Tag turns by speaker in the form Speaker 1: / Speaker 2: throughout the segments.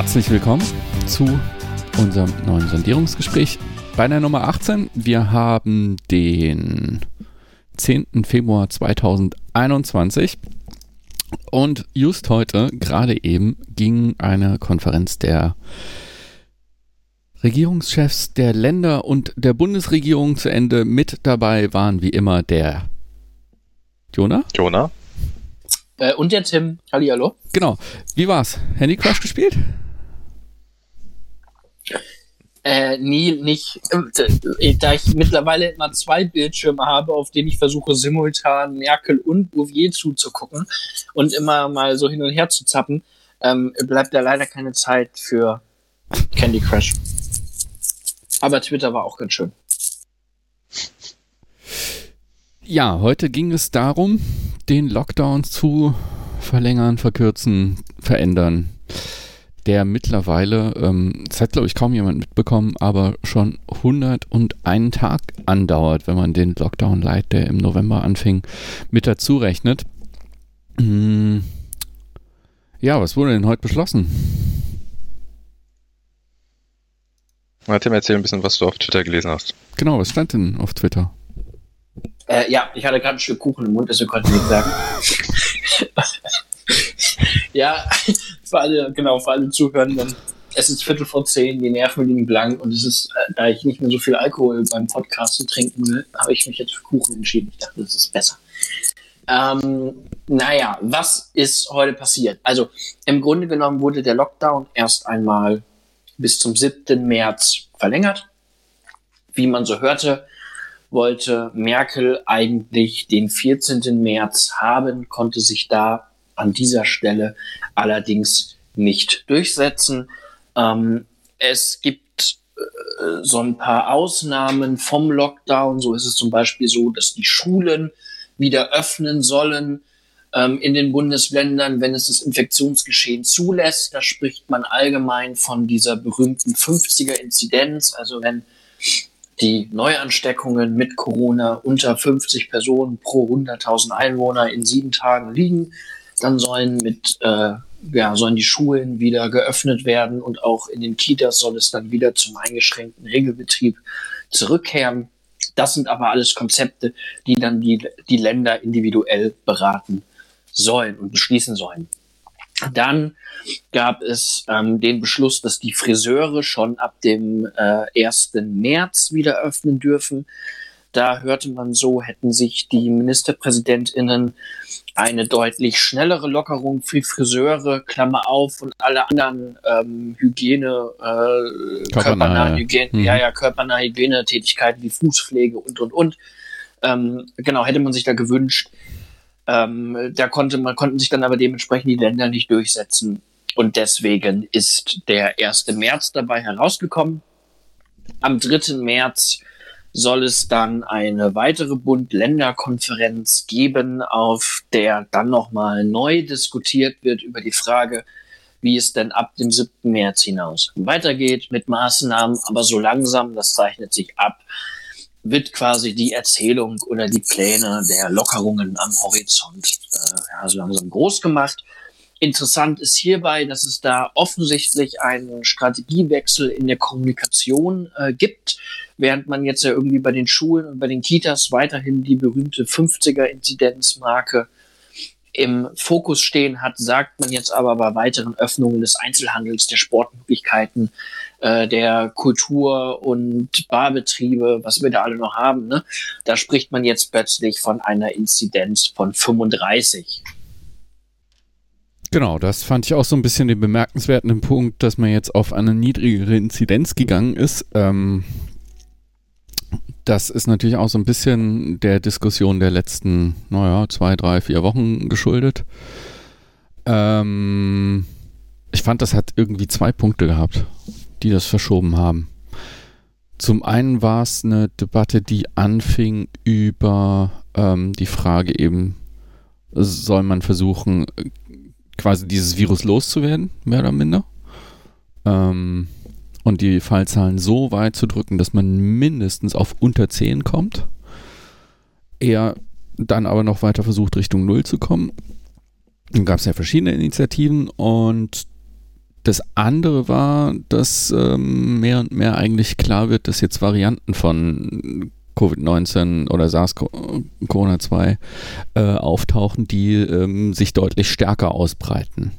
Speaker 1: Herzlich willkommen zu unserem neuen Sondierungsgespräch bei der Nummer 18. Wir haben den 10. Februar 2021 und just heute, gerade eben, ging eine Konferenz der Regierungschefs der Länder und der Bundesregierung zu Ende. Mit dabei waren wie immer der Jonah.
Speaker 2: Jonah.
Speaker 3: Äh, und der Tim. Hallihallo.
Speaker 1: Genau. Wie war's? Handy Crush gespielt?
Speaker 3: Äh, nie, nicht. Äh, da ich mittlerweile immer zwei Bildschirme habe, auf denen ich versuche, simultan Merkel und Bouvier zuzugucken und immer mal so hin und her zu zappen, ähm, bleibt da leider keine Zeit für Candy Crush. Aber Twitter war auch ganz schön.
Speaker 1: Ja, heute ging es darum, den Lockdown zu verlängern, verkürzen, verändern. Der mittlerweile, ähm, das hat glaube ich kaum jemand mitbekommen, aber schon 101 Tag andauert, wenn man den Lockdown Light, der im November anfing, mit dazu rechnet. Hm. Ja, was wurde denn heute beschlossen?
Speaker 2: Na, Tim, erzähl ein bisschen, was du auf Twitter gelesen hast.
Speaker 1: Genau, was stand denn auf Twitter?
Speaker 3: Äh, ja, ich hatte gerade ein Stück Kuchen im Mund, deswegen konnte ich nicht sagen. ja, für alle, genau, für alle Zuhörenden. Es ist Viertel vor zehn, die Nerven liegen blank und es ist, äh, da ich nicht mehr so viel Alkohol beim Podcast trinken will, habe ich mich jetzt für Kuchen entschieden. Ich dachte, das ist besser. Ähm, naja, was ist heute passiert? Also im Grunde genommen wurde der Lockdown erst einmal bis zum 7. März verlängert. Wie man so hörte, wollte Merkel eigentlich den 14. März haben, konnte sich da an dieser Stelle allerdings nicht durchsetzen. Ähm, es gibt äh, so ein paar Ausnahmen vom Lockdown. So ist es zum Beispiel so, dass die Schulen wieder öffnen sollen ähm, in den Bundesländern, wenn es das Infektionsgeschehen zulässt. Da spricht man allgemein von dieser berühmten 50er-Inzidenz, also wenn die Neuansteckungen mit Corona unter 50 Personen pro 100.000 Einwohner in sieben Tagen liegen, dann sollen mit äh, ja, sollen die Schulen wieder geöffnet werden und auch in den Kitas soll es dann wieder zum eingeschränkten Regelbetrieb zurückkehren. Das sind aber alles Konzepte, die dann die, die Länder individuell beraten sollen und beschließen sollen. Dann gab es ähm, den Beschluss, dass die Friseure schon ab dem äh, 1. März wieder öffnen dürfen. Da hörte man so, hätten sich die Ministerpräsidentinnen eine deutlich schnellere Lockerung für Friseure, Klammer auf, und alle anderen ähm, Hygiene, äh, körpernahe Hygiene, mhm. ja, ja, körpernahe Hygienetätigkeiten wie Fußpflege und und und. Ähm, genau, hätte man sich da gewünscht. Ähm, da konnte man konnten sich dann aber dementsprechend die Länder nicht durchsetzen. Und deswegen ist der 1. März dabei herausgekommen. Am 3. März soll es dann eine weitere Bund-Länder-Konferenz geben, auf der dann nochmal neu diskutiert wird über die Frage, wie es denn ab dem 7. März hinaus weitergeht mit Maßnahmen. Aber so langsam, das zeichnet sich ab, wird quasi die Erzählung oder die Pläne der Lockerungen am Horizont äh, ja, so langsam groß gemacht. Interessant ist hierbei, dass es da offensichtlich einen Strategiewechsel in der Kommunikation äh, gibt, während man jetzt ja irgendwie bei den Schulen und bei den Kitas weiterhin die berühmte 50er-Inzidenzmarke im Fokus stehen hat, sagt man jetzt aber bei weiteren Öffnungen des Einzelhandels, der Sportmöglichkeiten, äh, der Kultur- und Barbetriebe, was wir da alle noch haben, ne? da spricht man jetzt plötzlich von einer Inzidenz von 35.
Speaker 1: Genau, das fand ich auch so ein bisschen den bemerkenswerten Punkt, dass man jetzt auf eine niedrigere Inzidenz gegangen ist. Ähm, das ist natürlich auch so ein bisschen der Diskussion der letzten, naja, zwei, drei, vier Wochen geschuldet. Ähm, ich fand, das hat irgendwie zwei Punkte gehabt, die das verschoben haben. Zum einen war es eine Debatte, die anfing über ähm, die Frage eben, soll man versuchen, quasi dieses Virus loszuwerden, mehr oder minder? Ähm, und die Fallzahlen so weit zu drücken, dass man mindestens auf unter 10 kommt. Er dann aber noch weiter versucht, Richtung Null zu kommen. Dann gab es ja verschiedene Initiativen und das andere war, dass ähm, mehr und mehr eigentlich klar wird, dass jetzt Varianten von Covid-19 oder SARS-CoV-2 äh, auftauchen, die ähm, sich deutlich stärker ausbreiten.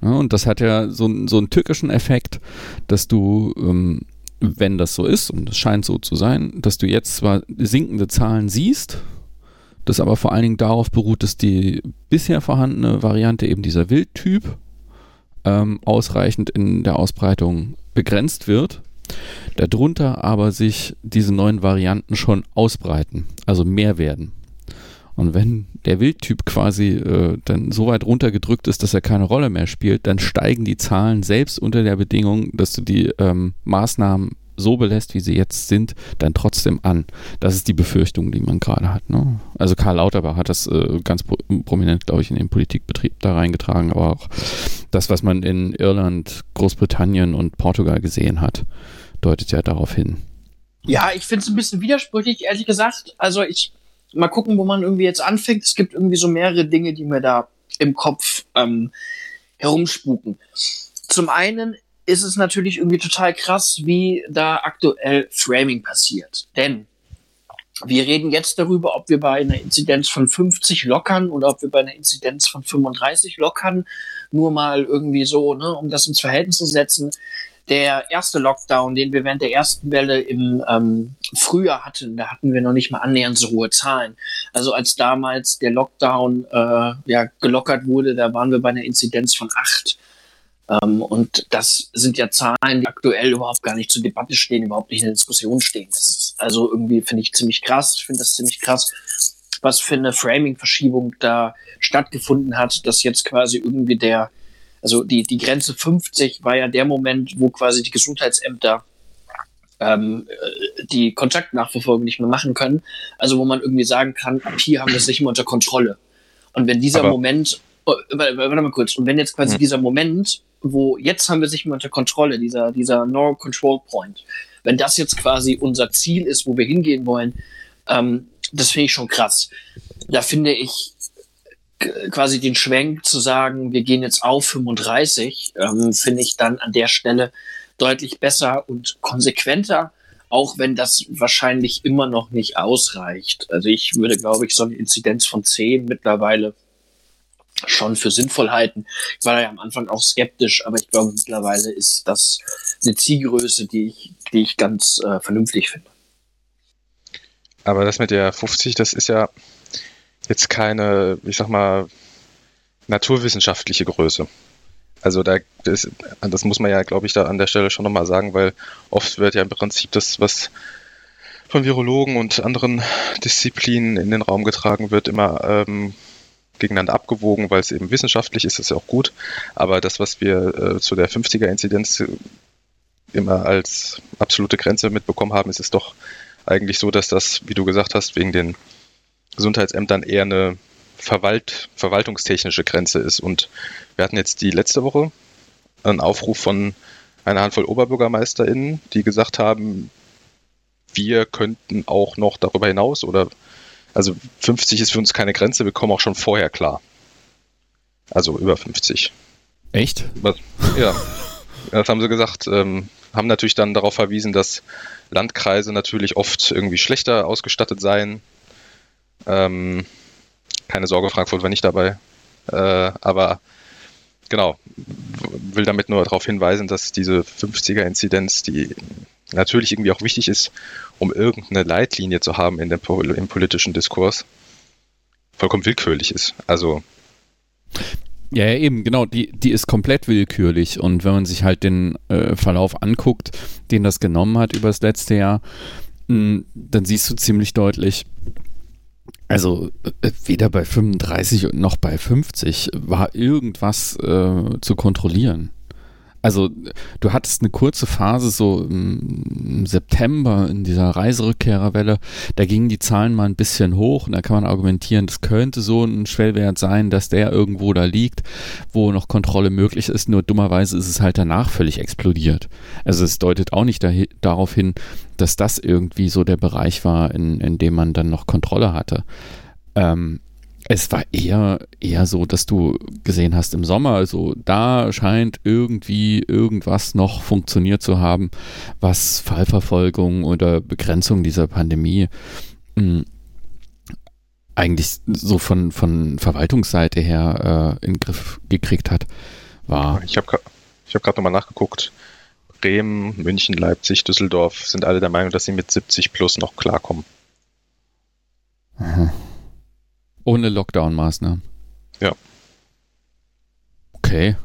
Speaker 1: Ja, und das hat ja so, so einen tückischen Effekt, dass du, ähm, wenn das so ist, und es scheint so zu sein, dass du jetzt zwar sinkende Zahlen siehst, das aber vor allen Dingen darauf beruht, dass die bisher vorhandene Variante eben dieser Wildtyp ähm, ausreichend in der Ausbreitung begrenzt wird, darunter aber sich diese neuen Varianten schon ausbreiten, also mehr werden. Und wenn der Wildtyp quasi äh, dann so weit runtergedrückt ist, dass er keine Rolle mehr spielt, dann steigen die Zahlen selbst unter der Bedingung, dass du die ähm, Maßnahmen so belässt, wie sie jetzt sind, dann trotzdem an. Das ist die Befürchtung, die man gerade hat. Ne? Also Karl Lauterbach hat das äh, ganz pro prominent, glaube ich, in den Politikbetrieb da reingetragen, aber auch das, was man in Irland, Großbritannien und Portugal gesehen hat, deutet ja darauf hin.
Speaker 3: Ja, ich finde es ein bisschen widersprüchlich, ehrlich gesagt. Also ich mal gucken, wo man irgendwie jetzt anfängt. Es gibt irgendwie so mehrere Dinge, die mir da im Kopf ähm, herumspuken. Zum einen ist es natürlich irgendwie total krass, wie da aktuell Framing passiert. Denn wir reden jetzt darüber, ob wir bei einer Inzidenz von 50 lockern oder ob wir bei einer Inzidenz von 35 lockern. Nur mal irgendwie so, ne, um das ins Verhältnis zu setzen. Der erste Lockdown, den wir während der ersten Welle im ähm, Frühjahr hatten, da hatten wir noch nicht mal annähernd so hohe Zahlen. Also als damals der Lockdown äh, ja, gelockert wurde, da waren wir bei einer Inzidenz von 8 und das sind ja Zahlen, die aktuell überhaupt gar nicht zur Debatte stehen, überhaupt nicht in der Diskussion stehen. Das ist also irgendwie finde ich ziemlich krass. Ich finde das ziemlich krass, was für eine Framing-Verschiebung da stattgefunden hat, dass jetzt quasi irgendwie der also die, die Grenze 50 war ja der Moment, wo quasi die Gesundheitsämter ähm, äh, die Kontaktnachverfolgung nicht mehr machen können. Also wo man irgendwie sagen kann, ab hier haben wir es nicht mehr unter Kontrolle. Und wenn dieser Aber Moment, oh, warte, warte, mal kurz, und wenn jetzt quasi hm. dieser Moment, wo jetzt haben wir nicht mehr unter Kontrolle, dieser, dieser No Control Point, wenn das jetzt quasi unser Ziel ist, wo wir hingehen wollen, ähm, das finde ich schon krass. Da finde ich, quasi den Schwenk zu sagen, wir gehen jetzt auf 35, ähm, finde ich dann an der Stelle deutlich besser und konsequenter, auch wenn das wahrscheinlich immer noch nicht ausreicht. Also ich würde, glaube ich, so eine Inzidenz von 10 mittlerweile schon für sinnvoll halten. Ich war ja am Anfang auch skeptisch, aber ich glaube, mittlerweile ist das eine Zielgröße, die ich, die ich ganz äh, vernünftig finde.
Speaker 2: Aber das mit der 50, das ist ja, jetzt keine, ich sag mal, naturwissenschaftliche Größe. Also da, das, das muss man ja, glaube ich, da an der Stelle schon nochmal sagen, weil oft wird ja im Prinzip das, was von Virologen und anderen Disziplinen in den Raum getragen wird, immer ähm, gegeneinander abgewogen, weil es eben wissenschaftlich ist, ist ja auch gut. Aber das, was wir äh, zu der 50er-Inzidenz immer als absolute Grenze mitbekommen haben, ist es doch eigentlich so, dass das, wie du gesagt hast, wegen den Gesundheitsämtern eher eine Verwalt, verwaltungstechnische Grenze ist. Und wir hatten jetzt die letzte Woche einen Aufruf von einer Handvoll OberbürgermeisterInnen, die gesagt haben, wir könnten auch noch darüber hinaus oder also 50 ist für uns keine Grenze, wir kommen auch schon vorher klar. Also über 50.
Speaker 1: Echt?
Speaker 2: Was, ja, das haben sie gesagt. Ähm, haben natürlich dann darauf verwiesen, dass Landkreise natürlich oft irgendwie schlechter ausgestattet seien ähm, keine Sorge, Frankfurt war nicht dabei. Äh, aber genau, will damit nur darauf hinweisen, dass diese 50er-Inzidenz, die natürlich irgendwie auch wichtig ist, um irgendeine Leitlinie zu haben in dem, im politischen Diskurs, vollkommen willkürlich ist. Also
Speaker 1: ja, ja, eben, genau, die, die ist komplett willkürlich und wenn man sich halt den äh, Verlauf anguckt, den das genommen hat über das letzte Jahr, mh, hm, dann siehst du ziemlich deutlich, also äh, weder bei 35 noch bei 50 war irgendwas äh, zu kontrollieren. Also du hattest eine kurze Phase so im September in dieser Reiserückkehrerwelle, da gingen die Zahlen mal ein bisschen hoch und da kann man argumentieren, das könnte so ein Schwellwert sein, dass der irgendwo da liegt, wo noch Kontrolle möglich ist, nur dummerweise ist es halt danach völlig explodiert. Also es deutet auch nicht darauf hin, dass das irgendwie so der Bereich war, in, in dem man dann noch Kontrolle hatte. Ähm, Es war eher, eher so, dass du gesehen hast im Sommer, also da scheint irgendwie irgendwas noch funktioniert zu haben, was Fallverfolgung oder Begrenzung dieser Pandemie mh, hm, eigentlich so von, von Verwaltungsseite her äh, in den Griff gekriegt hat, war.
Speaker 2: Ich habe ich hab gerade nochmal nachgeguckt. Bremen, München, Leipzig, Düsseldorf sind alle der Meinung, dass sie mit 70 plus noch klarkommen.
Speaker 1: Aha. Ohne Lockdown-Maßnahmen.
Speaker 2: Ja.
Speaker 1: Okay.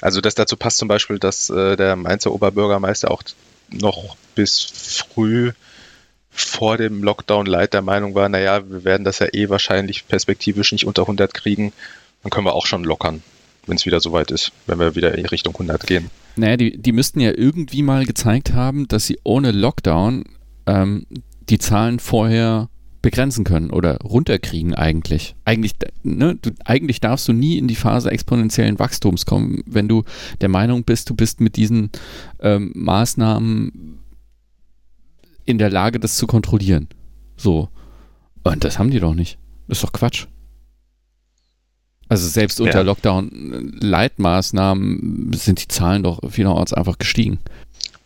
Speaker 2: Also das dazu passt zum Beispiel, dass äh, der Mainzer Oberbürgermeister auch noch bis früh vor dem Lockdown Light der Meinung war, naja, wir werden das ja eh wahrscheinlich perspektivisch nicht unter 100 kriegen, dann können wir auch schon lockern, wenn es wieder soweit ist, wenn wir wieder in Richtung 100 gehen.
Speaker 1: Naja, die, die müssten ja irgendwie mal gezeigt haben, dass sie ohne Lockdown ähm, die Zahlen vorher begrenzen können oder runterkriegen eigentlich. Eigentlich, ne, du, eigentlich darfst du nie in die Phase exponentiellen Wachstums kommen, wenn du der Meinung bist, du bist mit diesen ähm, Maßnahmen in der Lage, das zu kontrollieren. So. Und das haben die doch nicht. Das ist doch Quatsch. Also selbst unter ja. Lockdown-Leitmaßnahmen sind die Zahlen doch vielerorts einfach gestiegen.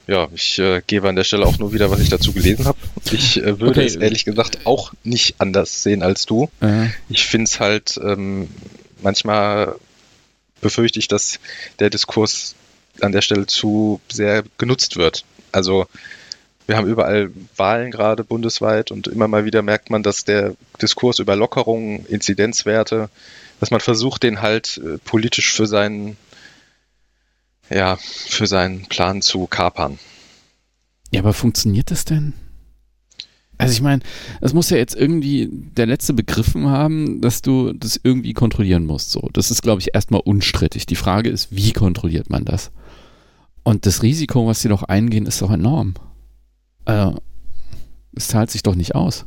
Speaker 2: Ja, ich äh, gebe an der Stelle auch nur wieder, was ich dazu gelesen habe. Ich äh, würde okay. es ehrlich gesagt auch nicht anders sehen als du. Äh. Ich finde es halt, ähm, manchmal befürchte ich, dass der Diskurs an der Stelle zu sehr genutzt wird. Also wir haben überall Wahlen gerade bundesweit und immer mal wieder merkt man, dass der Diskurs über Lockerungen, Inzidenzwerte, dass man versucht, den halt äh, politisch für seinen, ja, für seinen Plan zu kapern.
Speaker 1: Ja, aber funktioniert das denn? Also ich meine, es muss ja jetzt irgendwie der Letzte begriffen haben, dass du das irgendwie kontrollieren musst. So, das ist, glaube ich, erstmal unstrittig. Die Frage ist, wie kontrolliert man das? Und das Risiko, was sie doch eingehen, ist doch enorm. Äh, es zahlt sich doch nicht aus.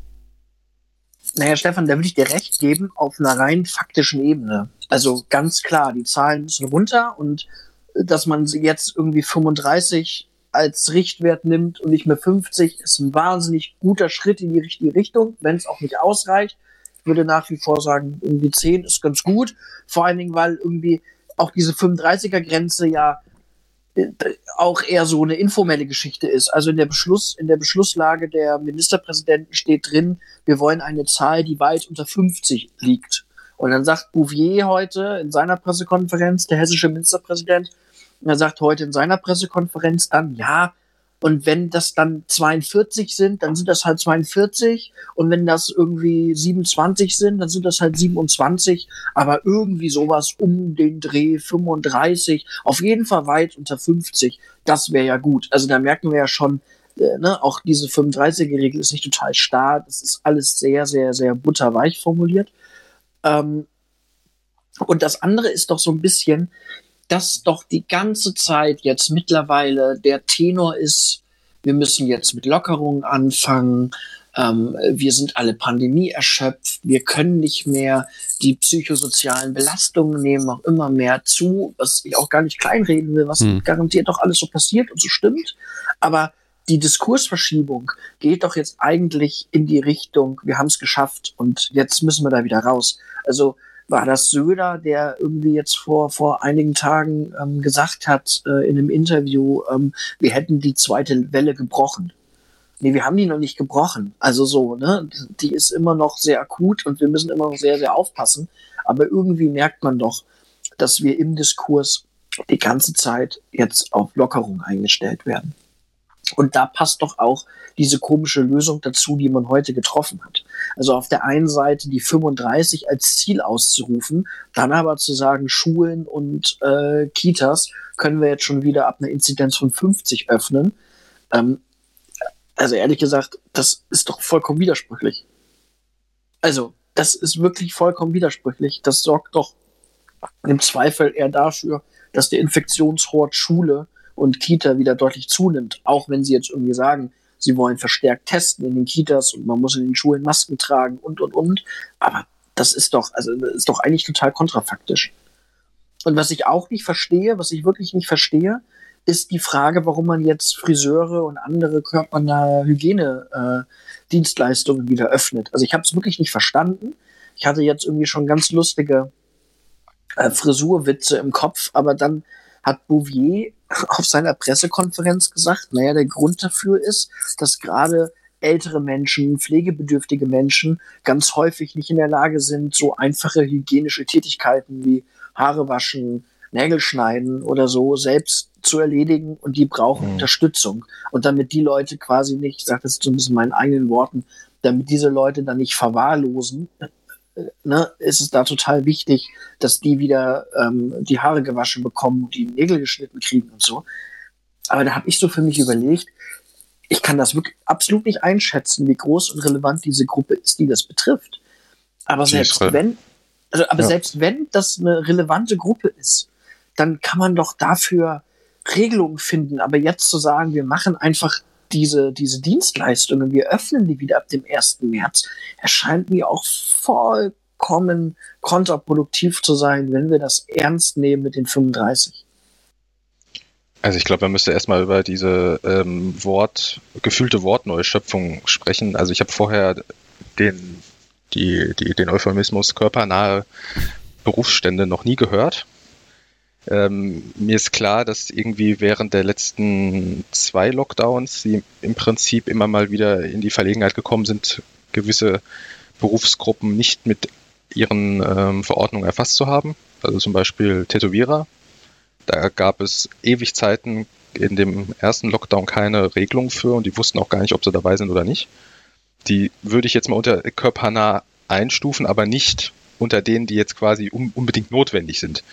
Speaker 3: Naja, Stefan, da würde ich dir recht geben, auf einer rein faktischen Ebene. Also ganz klar, die Zahlen müssen runter und dass man jetzt irgendwie 35 als Richtwert nimmt und nicht mehr 50, ist ein wahnsinnig guter Schritt in die richtige Richtung, wenn es auch nicht ausreicht. Ich würde nach wie vor sagen, irgendwie 10 ist ganz gut. Vor allen Dingen, weil irgendwie auch diese 35er-Grenze ja auch eher so eine informelle Geschichte ist. Also in der Beschluss, in der Beschlusslage der Ministerpräsidenten steht drin, wir wollen eine Zahl, die weit unter 50 liegt. Und dann sagt Bouvier heute in seiner Pressekonferenz, der hessische Ministerpräsident, er sagt heute in seiner Pressekonferenz dann, ja, und wenn das dann 42 sind, dann sind das halt 42. Und wenn das irgendwie 27 sind, dann sind das halt 27. Aber irgendwie sowas um den Dreh 35. Auf jeden Fall weit unter 50. Das wäre ja gut. Also da merken wir ja schon, äh, ne, auch diese 35er-Regel ist nicht total starr. Das ist alles sehr, sehr, sehr butterweich formuliert. Ähm, und das andere ist doch so ein bisschen, dass doch die ganze Zeit jetzt mittlerweile der Tenor ist, wir müssen jetzt mit Lockerungen anfangen, ähm, wir sind alle Pandemie erschöpft, wir können nicht mehr, die psychosozialen Belastungen nehmen auch immer mehr zu, was ich auch gar nicht kleinreden will, was hm. garantiert doch alles so passiert und so stimmt. Aber die Diskursverschiebung geht doch jetzt eigentlich in die Richtung, wir haben es geschafft und jetzt müssen wir da wieder raus. Also war das Söder, der irgendwie jetzt vor, vor einigen Tagen ähm, gesagt hat äh, in einem Interview, ähm, wir hätten die zweite Welle gebrochen. Nee, wir haben die noch nicht gebrochen. Also so, ne? Die ist immer noch sehr akut und wir müssen immer noch sehr, sehr aufpassen. Aber irgendwie merkt man doch, dass wir im Diskurs die ganze Zeit jetzt auf Lockerung eingestellt werden. Und da passt doch auch diese komische Lösung dazu, die man heute getroffen hat. Also auf der einen Seite die 35 als Ziel auszurufen, dann aber zu sagen, Schulen und äh, Kitas können wir jetzt schon wieder ab einer Inzidenz von 50 öffnen. Ähm, also ehrlich gesagt, das ist doch vollkommen widersprüchlich. Also, das ist wirklich vollkommen widersprüchlich. Das sorgt doch im Zweifel eher dafür, dass der Infektionshort Schule und Kita wieder deutlich zunimmt, auch wenn sie jetzt irgendwie sagen, sie wollen verstärkt testen in den Kitas und man muss in den Schulen Masken tragen und und und. Aber das ist doch, also ist doch eigentlich total kontrafaktisch. Und was ich auch nicht verstehe, was ich wirklich nicht verstehe, ist die Frage, warum man jetzt Friseure und andere körpernahe Hygienedienstleistungen äh, wieder öffnet. Also ich habe es wirklich nicht verstanden. Ich hatte jetzt irgendwie schon ganz lustige äh, Frisurwitze im Kopf, aber dann hat Bouvier auf seiner Pressekonferenz gesagt, naja, der Grund dafür ist, dass gerade ältere Menschen, pflegebedürftige Menschen ganz häufig nicht in der Lage sind, so einfache hygienische Tätigkeiten wie Haare waschen, Nägel schneiden oder so selbst zu erledigen und die brauchen mhm. Unterstützung. Und damit die Leute quasi nicht, ich sage das zumindest in meinen eigenen Worten, damit diese Leute dann nicht verwahrlosen, ne, ist es da total wichtig, dass die wieder ähm, die Haare gewaschen bekommen und die Nägel geschnitten kriegen und so. Aber da habe ich so für mich überlegt, ich kann das wirklich absolut nicht einschätzen, wie groß und relevant diese Gruppe ist, die das betrifft. Aber selbst wenn, also, aber ja. selbst wenn das eine relevante Gruppe ist, dann kann man doch dafür Regelungen finden. Aber jetzt zu sagen, wir machen einfach diese, diese Dienstleistungen, wir öffnen die wieder ab dem 1. März, erscheint mir auch vollkommen kontraproduktiv zu sein, wenn wir das ernst nehmen mit den 35.
Speaker 2: Also ich glaube, man müsste erstmal über diese ähm, Wort, gefühlte Wortneuschöpfung sprechen. Also ich habe vorher den, die, die, den Euphemismus körpernahe Berufsstände noch nie gehört. Ähm, mir ist klar, dass irgendwie während der letzten zwei Lockdowns sie im Prinzip immer mal wieder in die Verlegenheit gekommen sind, gewisse Berufsgruppen nicht mit ihren ähm, Verordnungen erfasst zu haben. Also zum Beispiel Tätowierer. Da gab es ewig Zeiten in dem ersten Lockdown keine Regelung für und die wussten auch gar nicht, ob sie dabei sind oder nicht. Die würde ich jetzt mal unter körpernah einstufen, aber nicht unter denen, die jetzt quasi un unbedingt notwendig sind.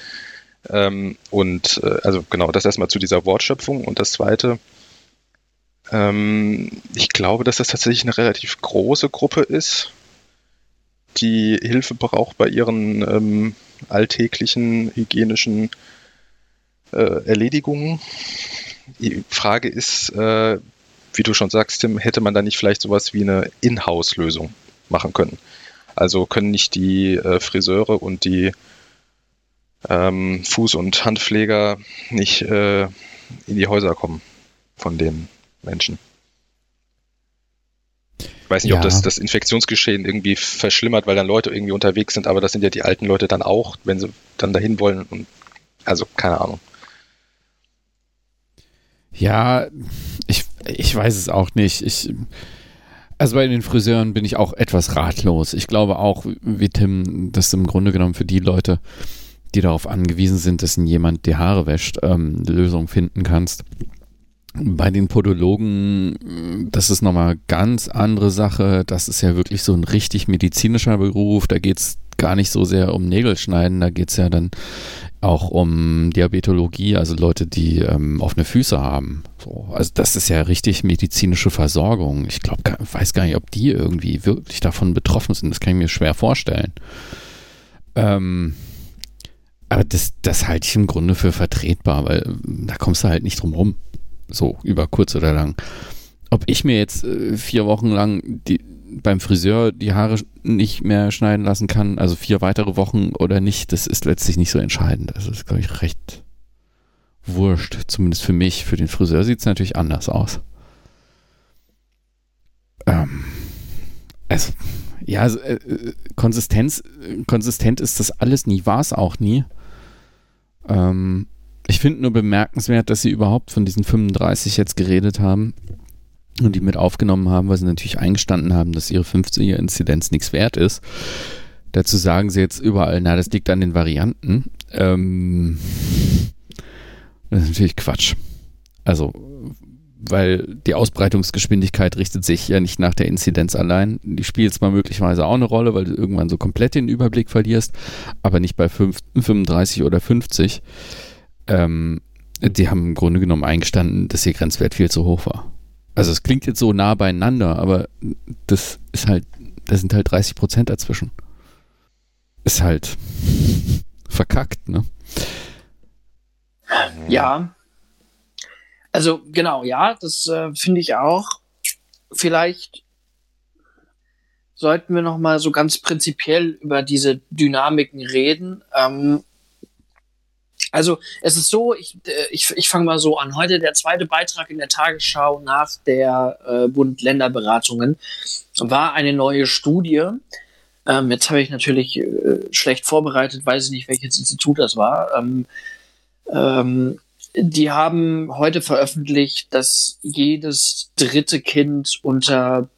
Speaker 2: Ähm, und äh, also genau, das erstmal zu dieser Wortschöpfung. Und das zweite, ähm, ich glaube, dass das tatsächlich eine relativ große Gruppe ist, die Hilfe braucht bei ihren ähm, alltäglichen hygienischen äh, Erledigungen. Die Frage ist, äh, wie du schon sagst, Tim, hätte man da nicht vielleicht sowas wie eine Inhouse-Lösung machen können? Also können nicht die äh, Friseure und die ähm, Fuß- und Handpfleger nicht äh, in die Häuser kommen von den Menschen. Ich weiß nicht, ja. ob das das Infektionsgeschehen irgendwie verschlimmert, weil dann Leute irgendwie unterwegs sind, aber das sind ja die alten Leute dann auch, wenn sie dann dahin wollen. Und, also keine Ahnung.
Speaker 1: Ja, ich, ich weiß es auch nicht. Ich, also bei den Friseuren bin ich auch etwas ratlos. Ich glaube auch, wie Tim, dass im Grunde genommen für die Leute, die darauf angewiesen sind, dass ihnen jemand die Haare wäscht, ähm, Lösung finden kannst. Bei den Podologen, das ist nochmal ganz andere Sache. Das ist ja wirklich so ein richtig medizinischer Beruf. Da geht es gar nicht so sehr um Nägelschneiden, da geht es ja dann auch um Diabetologie, also Leute, die ähm, offene Füße haben. So, also das ist ja richtig medizinische Versorgung. Ich glaube, weiß gar nicht, ob die irgendwie wirklich davon betroffen sind. Das kann ich mir schwer vorstellen. Ähm, aber das, das halte ich im Grunde für vertretbar, weil äh, da kommst du halt nicht drum rum. So, über kurz oder lang. Ob ich mir jetzt äh, vier Wochen lang die, beim Friseur die Haare nicht mehr schneiden lassen kann, also vier weitere Wochen oder nicht, das ist letztlich nicht so entscheidend. Das ist, glaube ich, recht wurscht. Zumindest für mich. Für den Friseur sieht es natürlich anders aus. Ähm, also, ja, äh, Konsistenz, konsistent ist das alles nie, war es auch nie. Ähm, ich finde nur bemerkenswert, dass sie überhaupt von diesen 35 jetzt geredet haben und die mit aufgenommen haben, weil sie natürlich eingestanden haben, dass ihre 50er-Inzidenz nichts wert ist. Dazu sagen sie jetzt überall, na, das liegt an den Varianten. Ähm, das ist natürlich Quatsch. Also, weil die Ausbreitungsgeschwindigkeit richtet sich ja nicht nach der Inzidenz allein. Die spielt zwar möglicherweise auch eine Rolle, weil du irgendwann so komplett den Überblick verlierst, aber nicht bei 5, 35 oder 50. Ähm, die haben im Grunde genommen eingestanden, dass ihr Grenzwert viel zu hoch war. Also es klingt jetzt so nah beieinander, aber das ist halt, da sind halt 30 Prozent dazwischen. Ist halt verkackt, ne?
Speaker 3: Ja, also genau, ja, das äh, finde ich auch. Vielleicht sollten wir noch mal so ganz prinzipiell über diese Dynamiken reden. Ähm, also es ist so, ich, äh, ich, ich fange mal so an. Heute der zweite Beitrag in der Tagesschau nach der äh, Bund-Länder-Beratungen war eine neue Studie, Ähm, jetzt habe ich natürlich äh, schlecht vorbereitet, weiß ich nicht, welches Institut das war. Ähm, ähm, die haben heute veröffentlicht, dass jedes dritte Kind unter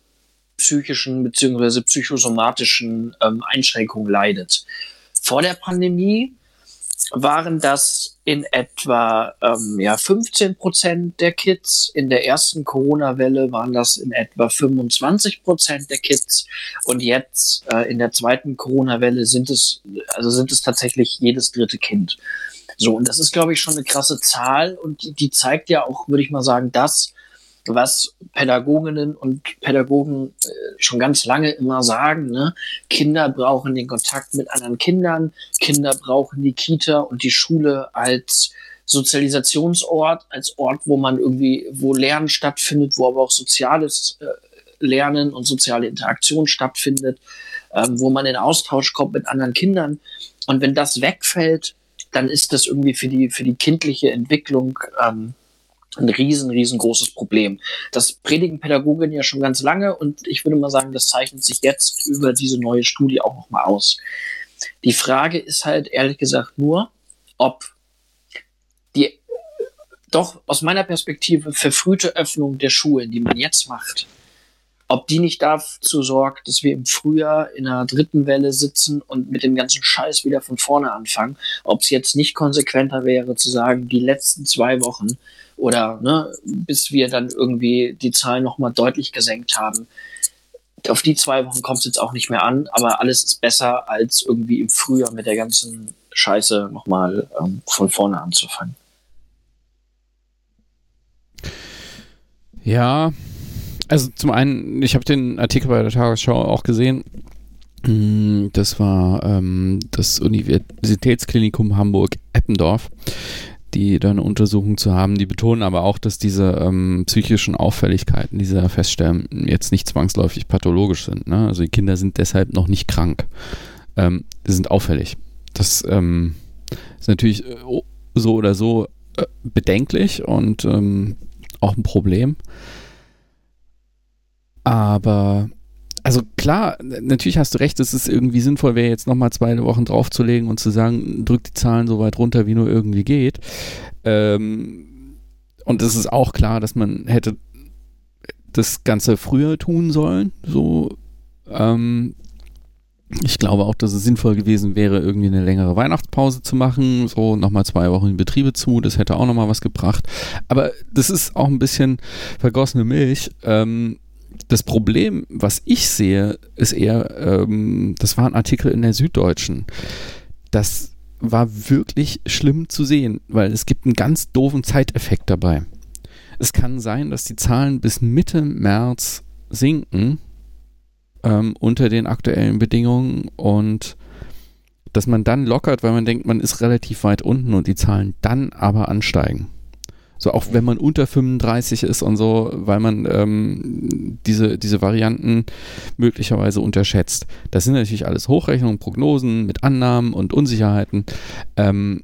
Speaker 3: psychischen bzw. psychosomatischen ähm, Einschränkungen leidet. Vor der Pandemie waren das in etwa ähm, ja, 15 Prozent der Kids. In der ersten Corona-Welle waren das in etwa 25 Prozent der Kids. Und jetzt äh, in der zweiten Corona-Welle sind es, also sind es tatsächlich jedes dritte Kind. So, und das ist, glaube ich, schon eine krasse Zahl und die, zeigt ja auch, würde ich mal sagen, das, was Pädagoginnen und Pädagogen äh, schon ganz lange immer sagen. Ne? Kinder brauchen den Kontakt mit anderen Kindern, Kinder brauchen die Kita und die Schule als Sozialisationsort, als Ort, wo man irgendwie, wo Lernen stattfindet, wo aber auch soziales äh, Lernen und soziale Interaktion stattfindet, ähm, wo man in Austausch kommt mit anderen Kindern. Und wenn das wegfällt, dann ist das irgendwie für die, für die kindliche Entwicklung ähm, ein riesen, riesengroßes Problem. Das predigen Pädagogen ja schon ganz lange und ich würde mal sagen, das zeichnet sich jetzt über diese neue Studie auch nochmal aus. Die Frage ist halt ehrlich gesagt nur, ob die doch aus meiner Perspektive verfrühte Öffnung der Schulen, die man jetzt macht, ob die nicht dazu sorgt, dass wir im Frühjahr in einer dritten Welle sitzen und mit dem ganzen Scheiß wieder von vorne anfangen, ob es jetzt nicht konsequenter wäre zu sagen, die letzten zwei Wochen oder ne, bis wir dann irgendwie die Zahlen nochmal deutlich gesenkt haben. Auf die zwei Wochen kommt es jetzt auch nicht mehr an, aber alles ist besser, als irgendwie im Frühjahr mit der ganzen Scheiße nochmal ähm, von vorne anzufangen.
Speaker 1: Ja, also zum einen, ich habe den Artikel bei der Tagesschau auch gesehen. Mm, das war ähm, das Universitätsklinikum Hamburg-Eppendorf die da eine Untersuchung zu haben. Die betonen aber auch, dass diese ähm, psychischen Auffälligkeiten, die sie da feststellen, jetzt nicht zwangsläufig pathologisch sind. Ne? Also die Kinder sind deshalb noch nicht krank. Ähm, die sind auffällig. Das ähm, ist natürlich äh, so oder so äh, bedenklich und ähm, auch ein Problem. Aber also klar, natürlich hast du recht, es ist irgendwie sinnvoll, wäre jetzt nochmal zwei Wochen draufzulegen und zu sagen, drück die Zahlen so weit runter, wie nur irgendwie geht. Ähm, und es ist auch klar, dass man hätte das Ganze früher tun sollen. So, ähm, ich glaube auch, dass es sinnvoll gewesen wäre, irgendwie eine längere Weihnachtspause zu machen, so nochmal zwei Wochen in Betriebe zu, das hätte auch nochmal was gebracht. Aber das ist auch ein bisschen vergossene Milch. Ähm, das Problem, was ich sehe, ist eher, ähm, das war ein Artikel in der Süddeutschen. Das war wirklich schlimm zu sehen, weil es gibt einen ganz doofen Zeiteffekt dabei. Es kann sein, dass die Zahlen bis Mitte März sinken ähm, unter den aktuellen Bedingungen und dass man dann lockert, weil man denkt, man ist relativ weit unten und die Zahlen dann aber ansteigen. So auch wenn man unter 35 ist und so, weil man ähm, diese, diese Varianten möglicherweise unterschätzt. Das sind natürlich alles Hochrechnungen, Prognosen mit Annahmen und Unsicherheiten. Ähm,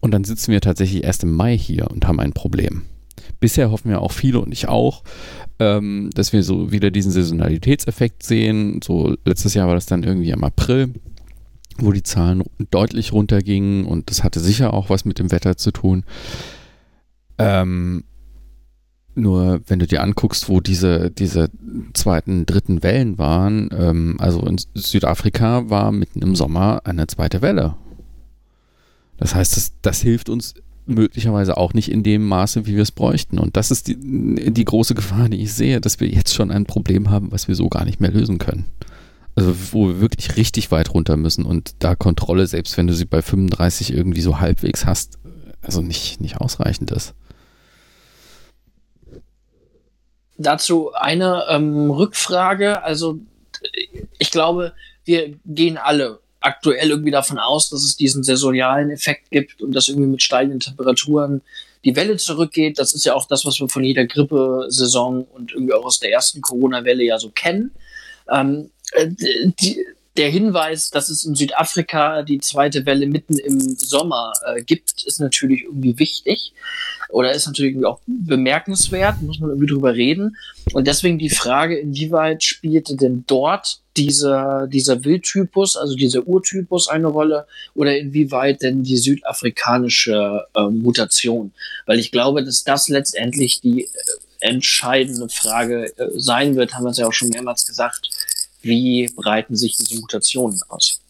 Speaker 1: und dann sitzen wir tatsächlich erst im Mai hier und haben ein Problem. Bisher hoffen wir auch viele und ich auch, ähm, dass wir so wieder diesen Saisonalitätseffekt sehen. So letztes Jahr war das dann irgendwie im April wo die Zahlen deutlich runtergingen und das hatte sicher auch was mit dem Wetter zu tun. Ähm, nur wenn du dir anguckst, wo diese, diese zweiten, dritten Wellen waren, ähm, also in Südafrika war mitten im Sommer eine zweite Welle. Das heißt, das, das hilft uns möglicherweise auch nicht in dem Maße, wie wir es bräuchten. Und das ist die, die große Gefahr, die ich sehe, dass wir jetzt schon ein Problem haben, was wir so gar nicht mehr lösen können. Also wo wir wirklich richtig weit runter müssen und da Kontrolle, selbst wenn du sie bei 35 irgendwie so halbwegs hast, also nicht, nicht ausreichend ist.
Speaker 3: Dazu eine ähm, Rückfrage. Also ich glaube, wir gehen alle aktuell irgendwie davon aus, dass es diesen saisonalen Effekt gibt und dass irgendwie mit steigenden Temperaturen die Welle zurückgeht. Das ist ja auch das, was wir von jeder Grippesaison und irgendwie auch aus der ersten Corona-Welle ja so kennen. Ähm, die, der Hinweis, dass es in Südafrika die zweite Welle mitten im Sommer äh, gibt, ist natürlich irgendwie wichtig oder ist natürlich irgendwie auch bemerkenswert, muss man irgendwie drüber reden. Und deswegen die Frage, inwieweit spielte denn dort dieser, dieser Wildtypus, also dieser Urtypus eine Rolle oder inwieweit denn die südafrikanische äh, Mutation? Weil ich glaube, dass das letztendlich die äh, entscheidende Frage äh, sein wird, haben wir es ja auch schon mehrmals gesagt wie breiten sich diese Mutationen aus?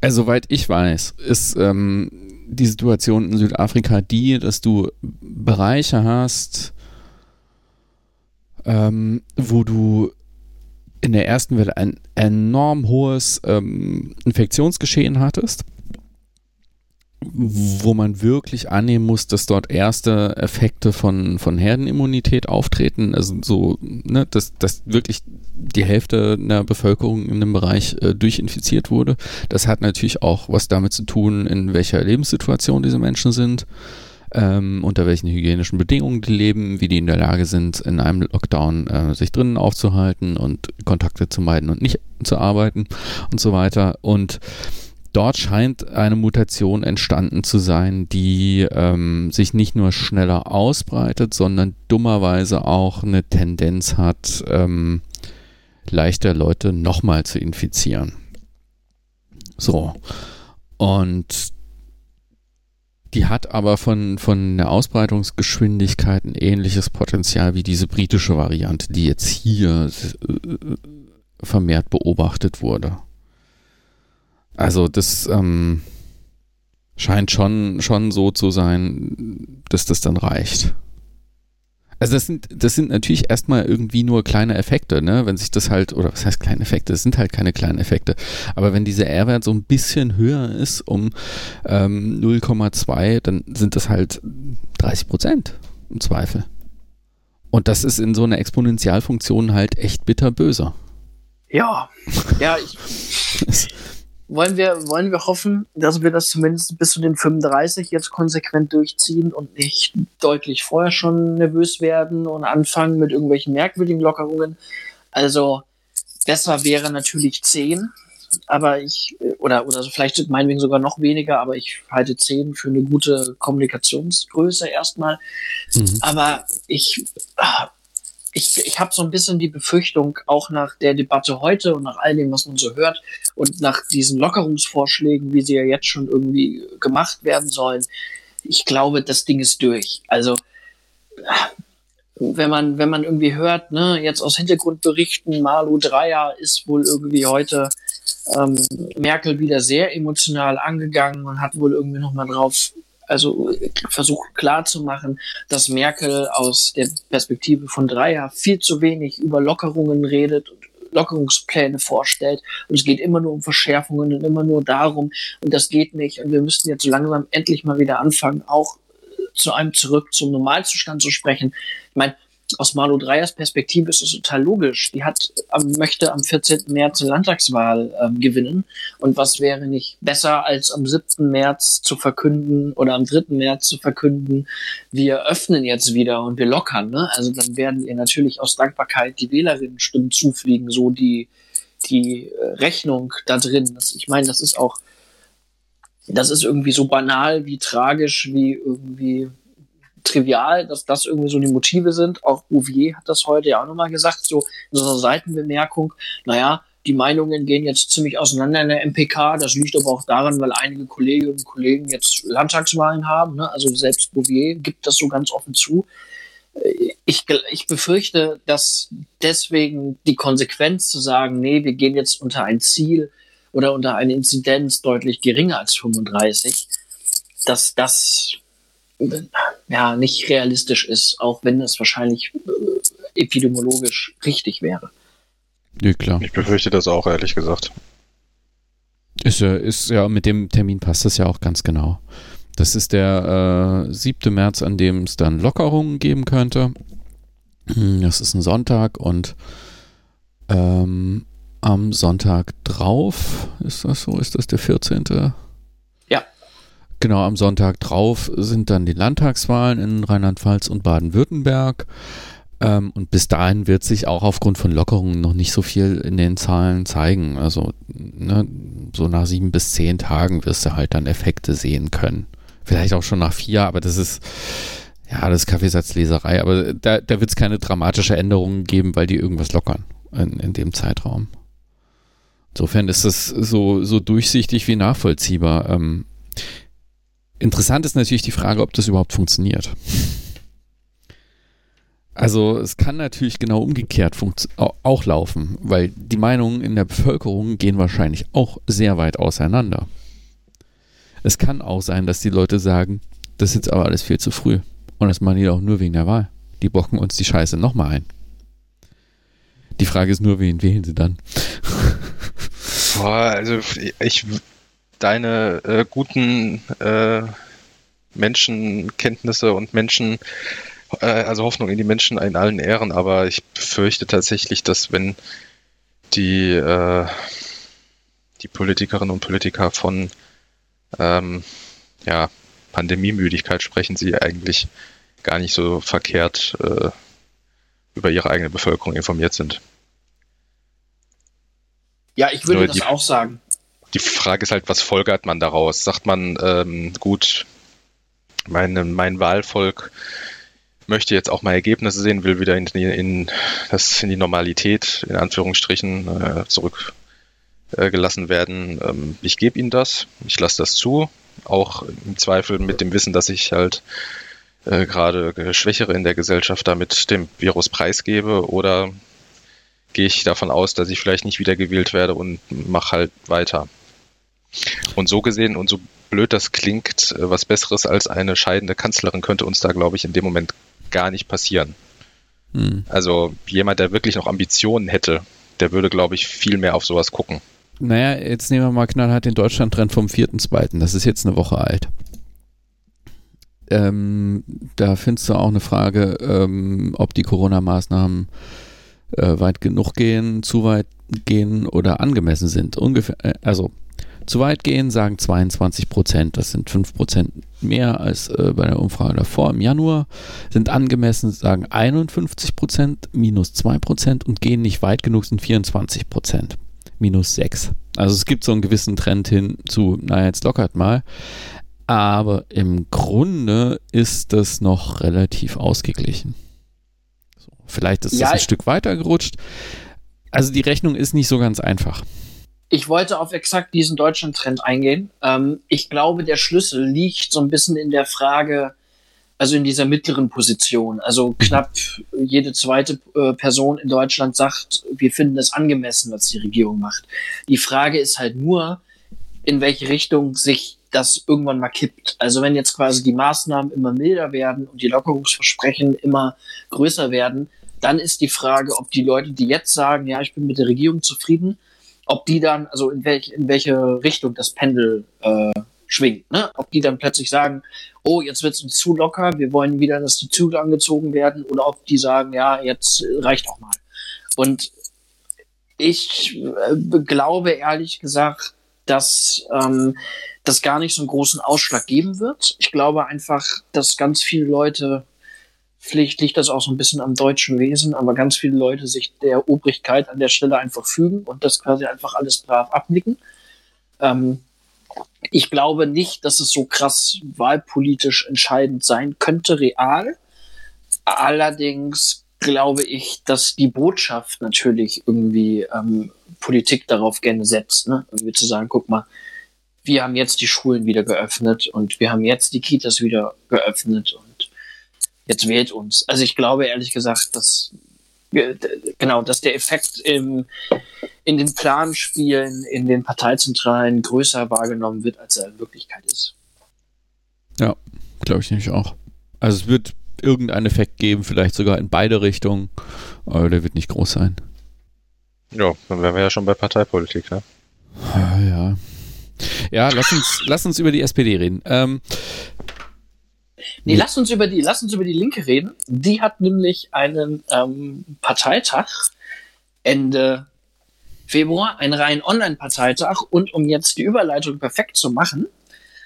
Speaker 1: Also, soweit ich weiß, ist ähm, die Situation in Südafrika die, dass du Bereiche hast, ähm, wo du in der ersten Welle ein enorm hohes ähm, Infektionsgeschehen hattest wo man wirklich annehmen muss, dass dort erste Effekte von, von Herdenimmunität auftreten. Also so, ne, dass, dass wirklich die Hälfte der Bevölkerung in dem Bereich äh, durchinfiziert wurde. Das hat natürlich auch was damit zu tun, in welcher Lebenssituation diese Menschen sind, ähm, unter welchen hygienischen Bedingungen die leben, wie die in der Lage sind, in einem Lockdown äh, sich drinnen aufzuhalten und Kontakte zu meiden und nicht zu arbeiten und so weiter. Und dort scheint eine Mutation entstanden zu sein, die ähm, sich nicht nur schneller ausbreitet, sondern dummerweise auch eine Tendenz hat, ähm, leichter Leute nochmal zu infizieren. So. Und die hat aber von, von der Ausbreitungsgeschwindigkeit ein ähnliches Potenzial wie diese britische Variante, die jetzt hier äh, vermehrt beobachtet wurde. Also das ähm, scheint schon, schon so zu sein, dass das dann reicht. Also das sind, das sind natürlich erstmal irgendwie nur kleine Effekte, ne? Wenn sich das halt, oder was heißt kleine Effekte? Das sind halt keine kleinen Effekte. Aber wenn dieser R-Wert so ein bisschen höher ist um ähm, 0,2, dann sind das halt 30 Prozent im Zweifel. Und das ist in so einer Exponentialfunktion halt echt bitterböse.
Speaker 3: Ja, ja, ich, wollen wir, wollen wir hoffen, dass wir das zumindest bis zu den 35 jetzt konsequent durchziehen und nicht deutlich vorher schon nervös werden und anfangen mit irgendwelchen merkwürdigen Lockerungen. Also besser wäre natürlich 10, aber ich, oder, oder vielleicht meinetwegen sogar noch weniger, aber ich halte 10 für eine gute Kommunikationsgröße erstmal. Mhm. Aber ich, ich, ich habe so ein bisschen die Befürchtung, auch nach der Debatte heute und nach all dem, was man so hört und nach diesen Lockerungsvorschlägen, wie sie ja jetzt schon irgendwie gemacht werden sollen, ich glaube, das Ding ist durch. Also wenn man, wenn man irgendwie hört, ne, jetzt aus Hintergrundberichten, Malu Dreier ist wohl irgendwie heute ähm, Merkel wieder sehr emotional angegangen und hat wohl irgendwie nochmal drauf also versucht klarzumachen, dass Merkel aus der Perspektive von Dreier viel zu wenig über Lockerungen redet und Lockerungspläne vorstellt. Und es geht immer nur um Verschärfungen und immer nur darum, und das geht nicht. Und wir müssten jetzt so langsam endlich mal wieder anfangen, auch zu einem zurück zum Normalzustand zu sprechen. Ich meine, aus Malu Dreyers Perspektive ist es total logisch. Die hat, möchte am 14. März eine Landtagswahl ähm, gewinnen. Und was wäre nicht besser, als am 7. März zu verkünden oder am 3. März zu verkünden, wir öffnen jetzt wieder und wir lockern. Ne? Also dann werden ihr natürlich aus Dankbarkeit die Wählerinnen Stimmen zufliegen, so die, die äh, Rechnung da drin. Das, ich meine, das ist auch, das ist irgendwie so banal wie tragisch, wie irgendwie trivial, dass das irgendwie so die Motive sind. Auch Bouvier hat das heute ja auch nochmal gesagt, so in so einer Seitenbemerkung. Naja, die Meinungen gehen jetzt ziemlich auseinander in der MPK. Das liegt aber auch daran, weil einige Kolleginnen und Kollegen jetzt Landtagswahlen haben. Ne? Also selbst Bouvier gibt das so ganz offen zu. Ich, ich befürchte, dass deswegen die Konsequenz zu sagen, nee, wir gehen jetzt unter ein Ziel oder unter eine Inzidenz deutlich geringer als 35, dass das ja, nicht realistisch ist, auch wenn es wahrscheinlich äh, epidemiologisch richtig wäre.
Speaker 2: Ja, klar. Ich befürchte das auch, ehrlich gesagt.
Speaker 1: Ist ja, ist ja, mit dem Termin passt das ja auch ganz genau. Das ist der äh, 7. März, an dem es dann Lockerungen geben könnte. Hm, das ist ein Sonntag und ähm, am Sonntag drauf, ist das so? Ist das der 14.? Genau, am Sonntag drauf sind dann die Landtagswahlen in Rheinland-Pfalz und Baden-Württemberg. Ähm, und bis dahin wird sich auch aufgrund von Lockerungen noch nicht so viel in den Zahlen zeigen. Also ne, so nach sieben bis zehn Tagen wirst du halt dann Effekte sehen können. Vielleicht auch schon nach vier, aber das ist, ja, das ist Kaffeesatzleserei. Aber da, da wird es keine dramatische Änderungen geben, weil die irgendwas lockern in, in dem Zeitraum. Insofern ist das so, so durchsichtig wie nachvollziehbar. Ähm, interessant ist natürlich die Frage, ob das überhaupt funktioniert. Also es kann natürlich genau umgekehrt auch laufen, weil die Meinungen in der Bevölkerung gehen wahrscheinlich auch sehr weit auseinander. Es kann auch sein, dass die Leute sagen, das ist jetzt aber alles viel zu früh. Und das machen die auch nur wegen der Wahl. Die bocken uns die Scheiße nochmal ein. Die Frage ist nur, wen wählen sie dann?
Speaker 2: Boah, also ich deine äh, guten äh, Menschenkenntnisse und Menschen äh, also Hoffnung in die Menschen in allen Ehren, aber ich befürchte tatsächlich, dass wenn die, äh, die Politikerinnen und Politiker von ähm, ja, Pandemiemüdigkeit sprechen, sie eigentlich gar nicht so verkehrt äh, über ihre eigene Bevölkerung informiert sind.
Speaker 3: Ja, ich würde Nur das auch sagen.
Speaker 2: Die Frage ist halt, was folgert man daraus? Sagt man, ähm, gut, meine, mein Wahlvolk möchte jetzt auch mal Ergebnisse sehen, will wieder in, in, das, in die Normalität, in Anführungsstrichen, äh, zurückgelassen äh, werden. Ähm, ich gebe ihnen das, ich lasse das zu, auch im Zweifel mit dem Wissen, dass ich halt äh, gerade Schwächere in der Gesellschaft damit dem Virus preisgebe oder gehe ich davon aus, dass ich vielleicht nicht wiedergewählt werde und mache halt weiter. Und so gesehen und so blöd das klingt, äh, was Besseres als eine scheidende Kanzlerin könnte uns da, glaube ich, in dem Moment gar nicht passieren. Hm. Also jemand, der wirklich noch Ambitionen hätte, der würde, glaube ich, viel mehr auf sowas gucken.
Speaker 1: Naja, jetzt nehmen wir mal knallhart den Deutschland-Trend vom 4.2. Das ist jetzt eine Woche alt. Ähm, da findest du auch eine Frage, ähm, ob die Corona-Maßnahmen äh, weit genug gehen, zu weit gehen oder angemessen sind. Ungefähr, äh, also zu weit gehen, sagen 22 Prozent. Das sind 5 Prozent mehr als äh, bei der Umfrage davor im Januar. Sind angemessen, sagen 51 Prozent, minus 2 Prozent und gehen nicht weit genug, sind 24 Prozent, minus 6. Also es gibt so einen gewissen Trend hin zu, naja, jetzt lockert mal. Aber im Grunde ist das noch relativ ausgeglichen. So, vielleicht ist es ja, ein Stück weiter gerutscht. Also die Rechnung ist nicht so ganz einfach.
Speaker 3: Ich wollte auf exakt diesen Deutschland-Trend eingehen. Ähm, ich glaube, der Schlüssel liegt so ein bisschen in der Frage, also in dieser mittleren Position. Also knapp jede zweite äh, Person in Deutschland sagt, wir finden es angemessen, was die Regierung macht. Die Frage ist halt nur, in welche Richtung sich das irgendwann mal kippt. Also wenn jetzt quasi die Maßnahmen immer milder werden und die Lockerungsversprechen immer größer werden, dann ist die Frage, ob die Leute, die jetzt sagen, ja, ich bin mit der Regierung zufrieden, ob die dann, also in, welch, in welche Richtung das Pendel äh, schwingt. Ne? Ob die dann plötzlich sagen, oh, jetzt wird es uns zu locker, wir wollen wieder, dass die Zügel angezogen werden, oder ob die sagen, ja, jetzt reicht auch mal. Und ich äh, glaube ehrlich gesagt, dass ähm, das gar nicht so einen großen Ausschlag geben wird. Ich glaube einfach, dass ganz viele Leute Vielleicht liegt das auch so ein bisschen am deutschen Wesen, aber ganz viele Leute sich der Obrigkeit an der Stelle einfach fügen und das quasi einfach alles brav abnicken. Ähm, ich glaube nicht, dass es so krass wahlpolitisch entscheidend sein könnte, real. Allerdings glaube ich, dass die Botschaft natürlich irgendwie ähm, Politik darauf gerne setzt. Ne? Irgendwie zu sagen, guck mal, wir haben jetzt die Schulen wieder geöffnet und wir haben jetzt die Kitas wieder geöffnet und jetzt wählt uns. Also ich glaube ehrlich gesagt, dass genau, dass der Effekt im, in den Planspielen, in den Parteizentralen größer wahrgenommen wird, als er in Wirklichkeit ist.
Speaker 1: Ja, glaube ich nämlich auch. Also es wird irgendeinen Effekt geben, vielleicht sogar in beide Richtungen, aber der wird nicht groß sein.
Speaker 2: Ja, dann wären wir ja schon bei Parteipolitik, ne?
Speaker 1: Ja. Ja, lass uns, lass uns über die SPD reden. Ähm,
Speaker 3: Nee, lass uns über die, lass uns über die Linke reden. Die hat nämlich einen ähm, Parteitag Ende Februar, einen reinen Online-Parteitag. Und um jetzt die Überleitung perfekt zu machen,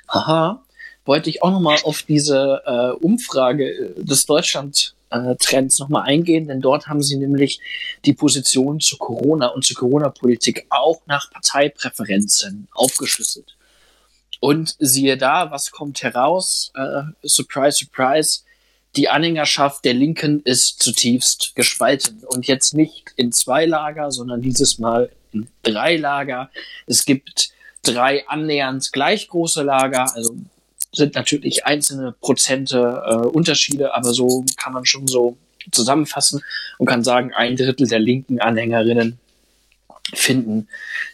Speaker 3: haha, wollte ich auch nochmal auf diese äh, Umfrage des Deutschland äh, nochmal eingehen, denn dort haben sie nämlich die Position zu Corona und zu Corona-Politik auch nach Parteipräferenzen aufgeschlüsselt. Und siehe da, was kommt heraus? Äh, surprise, surprise. Die Anhängerschaft der Linken ist zutiefst gespalten. Und jetzt nicht in zwei Lager, sondern dieses Mal in drei Lager. Es gibt drei annähernd gleich große Lager, also sind natürlich einzelne Prozente äh, Unterschiede, aber so kann man schon so zusammenfassen und kann sagen, ein Drittel der linken Anhängerinnen finden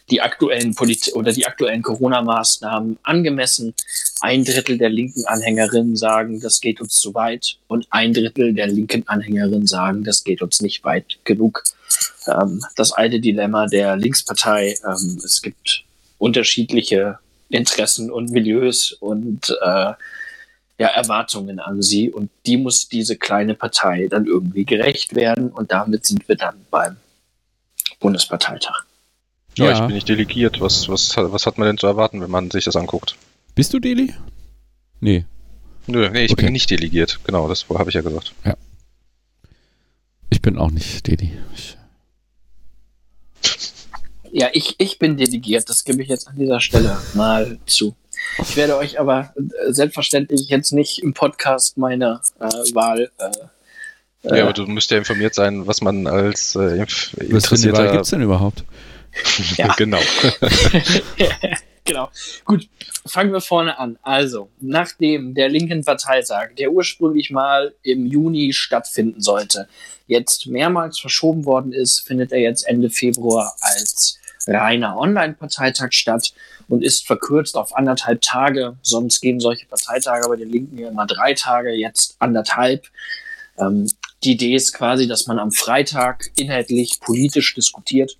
Speaker 3: die aktuellen Polit oder die aktuellen Corona-Maßnahmen angemessen. Ein Drittel der linken Anhängerinnen sagen, das geht uns zu weit. Und ein Drittel der linken Anhängerinnen sagen, das geht uns nicht weit genug. Ähm, das alte Dilemma der Linkspartei. Ähm, es gibt unterschiedliche Interessen und Milieus und äh, ja, Erwartungen an sie. Und die muss diese kleine Partei dann irgendwie gerecht werden. Und damit sind wir dann beim Bundesparteitag.
Speaker 2: Ja, ja, ich bin nicht delegiert. Was, was, was hat man denn zu erwarten, wenn man sich das anguckt?
Speaker 1: Bist du Deli? Nee.
Speaker 2: Nö, nee, ich okay. bin nicht delegiert. Genau, das habe ich ja gesagt.
Speaker 1: Ja. Ich bin auch nicht Deli. Ich
Speaker 3: ja, ich, ich bin delegiert. Das gebe ich jetzt an dieser Stelle mal zu. Ich werde euch aber äh, selbstverständlich jetzt nicht im Podcast meine äh, Wahl äh,
Speaker 2: ja, aber du musst ja informiert sein, was man als äh,
Speaker 1: interessierter... Was für eine Wahl gibt's denn überhaupt?
Speaker 2: genau.
Speaker 3: genau. Gut, fangen wir vorne an. Also, nachdem der linken Parteitag, der ursprünglich mal im Juni stattfinden sollte, jetzt mehrmals verschoben worden ist, findet er jetzt Ende Februar als reiner Online-Parteitag statt und ist verkürzt auf anderthalb Tage. Sonst gehen solche Parteitage bei den Linken ja immer drei Tage, jetzt anderthalb. Ähm, die Idee ist quasi, dass man am Freitag inhaltlich politisch diskutiert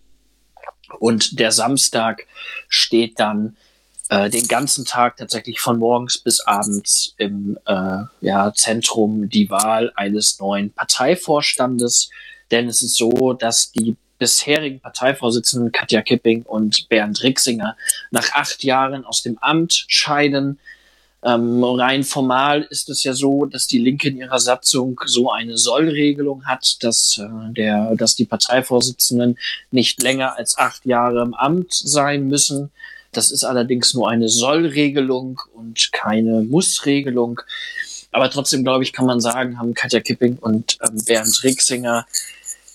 Speaker 3: und der Samstag steht dann äh, den ganzen Tag tatsächlich von morgens bis abends im äh, ja, Zentrum die Wahl eines neuen Parteivorstandes. Denn es ist so, dass die bisherigen Parteivorsitzenden Katja Kipping und Bernd Rixinger nach acht Jahren aus dem Amt scheiden. Ähm, rein formal ist es ja so, dass die Linke in ihrer Satzung so eine Sollregelung hat, dass, äh, der, dass die Parteivorsitzenden nicht länger als acht Jahre im Amt sein müssen. Das ist allerdings nur eine Sollregelung und keine Mussregelung. Aber trotzdem, glaube ich, kann man sagen, haben Katja Kipping und ähm, Bernd Rixinger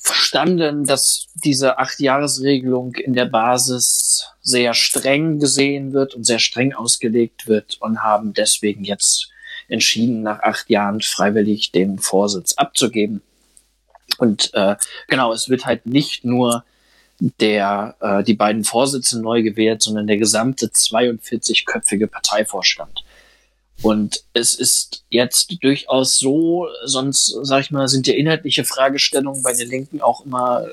Speaker 3: verstanden, dass diese Acht-Jahres-Regelung in der Basis sehr streng gesehen wird und sehr streng ausgelegt wird und haben deswegen jetzt entschieden, nach acht Jahren freiwillig den Vorsitz abzugeben. Und äh, genau, es wird halt nicht nur der äh, die beiden Vorsitzenden neu gewählt, sondern der gesamte 42-köpfige Parteivorstand. Und es ist jetzt durchaus so, sonst, sag ich mal, sind ja inhaltliche Fragestellungen bei den Linken auch immer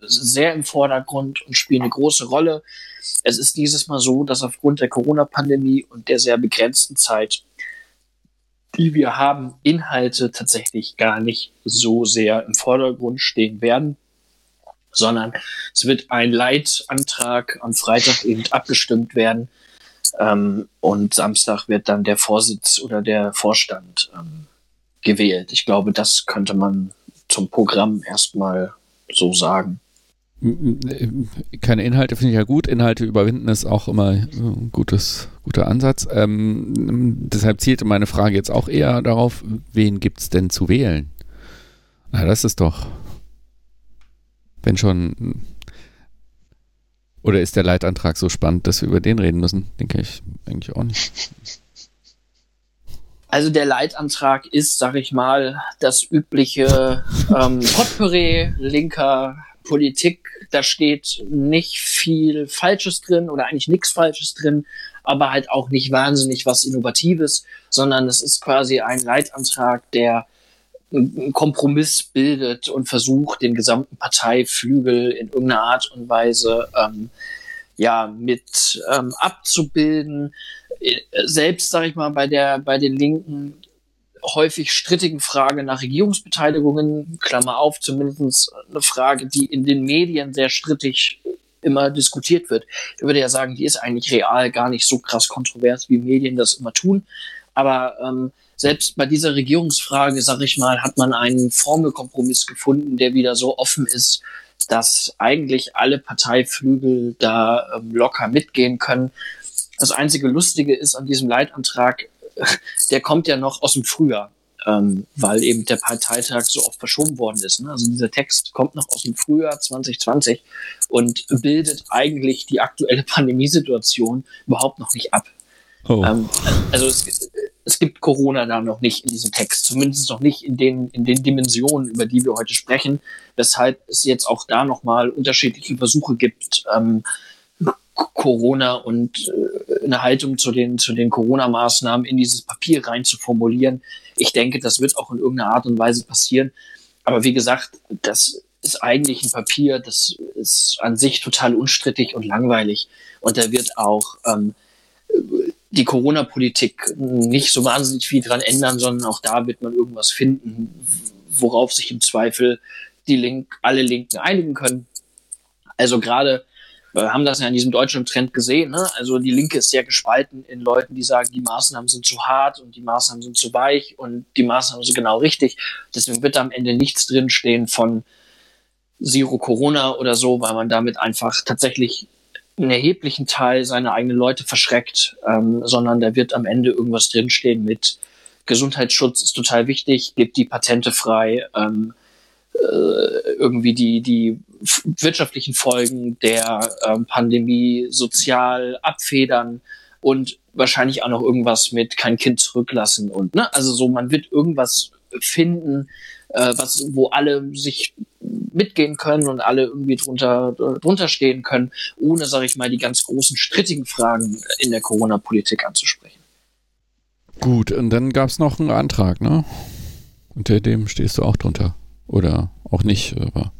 Speaker 3: sehr im Vordergrund und spielen eine große Rolle. Es ist dieses Mal so, dass aufgrund der Corona-Pandemie und der sehr begrenzten Zeit, die wir haben, Inhalte tatsächlich gar nicht so sehr im Vordergrund stehen werden, sondern es wird ein Leitantrag am Freitag eben abgestimmt werden, ähm, und Samstag wird dann der Vorsitz oder der Vorstand ähm, gewählt. Ich glaube, das könnte man zum Programm erstmal so sagen.
Speaker 1: Keine Inhalte finde ich ja gut. Inhalte überwinden ist auch immer ein gutes, guter Ansatz. Ähm, deshalb zielte meine Frage jetzt auch eher darauf, wen gibt es denn zu wählen? Na, das ist doch, wenn schon oder ist der Leitantrag so spannend, dass wir über den reden müssen? Den kenne ich eigentlich auch nicht.
Speaker 3: Also der Leitantrag ist, sag ich mal, das übliche ähm, Potpourri linker Politik. Da steht nicht viel Falsches drin oder eigentlich nichts Falsches drin, aber halt auch nicht wahnsinnig was Innovatives, sondern es ist quasi ein Leitantrag, der einen Kompromiss bildet und versucht, den gesamten Parteiflügel in irgendeiner Art und Weise ähm, ja mit ähm, abzubilden. Äh, selbst, sage ich mal, bei der bei den Linken häufig strittigen Frage nach Regierungsbeteiligungen, Klammer auf, zumindest eine Frage, die in den Medien sehr strittig immer diskutiert wird. Ich würde ja sagen, die ist eigentlich real gar nicht so krass kontrovers, wie Medien das immer tun. Aber ähm, selbst bei dieser Regierungsfrage, sag ich mal, hat man einen Formelkompromiss gefunden, der wieder so offen ist, dass eigentlich alle Parteiflügel da ähm, locker mitgehen können. Das einzige Lustige ist an diesem Leitantrag, der kommt ja noch aus dem Frühjahr, ähm, weil eben der Parteitag so oft verschoben worden ist. Ne? Also dieser Text kommt noch aus dem Frühjahr 2020 und bildet eigentlich die aktuelle Pandemiesituation überhaupt noch nicht ab. Oh. Ähm, also es, es gibt Corona da noch nicht in diesem Text, zumindest noch nicht in den, in den Dimensionen, über die wir heute sprechen, weshalb es jetzt auch da nochmal unterschiedliche Versuche gibt, ähm, Corona und äh, eine Haltung zu den, zu den Corona-Maßnahmen in dieses Papier rein zu formulieren. Ich denke, das wird auch in irgendeiner Art und Weise passieren. Aber wie gesagt, das ist eigentlich ein Papier, das ist an sich total unstrittig und langweilig. Und da wird auch ähm, die Corona-Politik nicht so wahnsinnig viel dran ändern, sondern auch da wird man irgendwas finden, worauf sich im Zweifel die Link, alle Linken einigen können. Also gerade wir haben das ja in diesem deutschen Trend gesehen. Ne? Also die Linke ist sehr gespalten in Leuten, die sagen, die Maßnahmen sind zu hart und die Maßnahmen sind zu weich und die Maßnahmen sind genau richtig. Deswegen wird da am Ende nichts drinstehen von Zero Corona oder so, weil man damit einfach tatsächlich einen erheblichen Teil seiner eigenen Leute verschreckt, ähm, sondern da wird am Ende irgendwas drinstehen mit Gesundheitsschutz ist total wichtig, gibt die Patente frei, ähm, äh, irgendwie die, die wirtschaftlichen Folgen der ähm, Pandemie sozial abfedern und wahrscheinlich auch noch irgendwas mit kein Kind zurücklassen und ne, also so man wird irgendwas finden, äh, was wo alle sich mitgehen können und alle irgendwie drunter, drunter stehen können, ohne, sage ich mal, die ganz großen strittigen Fragen in der Corona-Politik anzusprechen.
Speaker 1: Gut, und dann gab es noch einen Antrag, ne? Unter dem stehst du auch drunter. Oder auch nicht, aber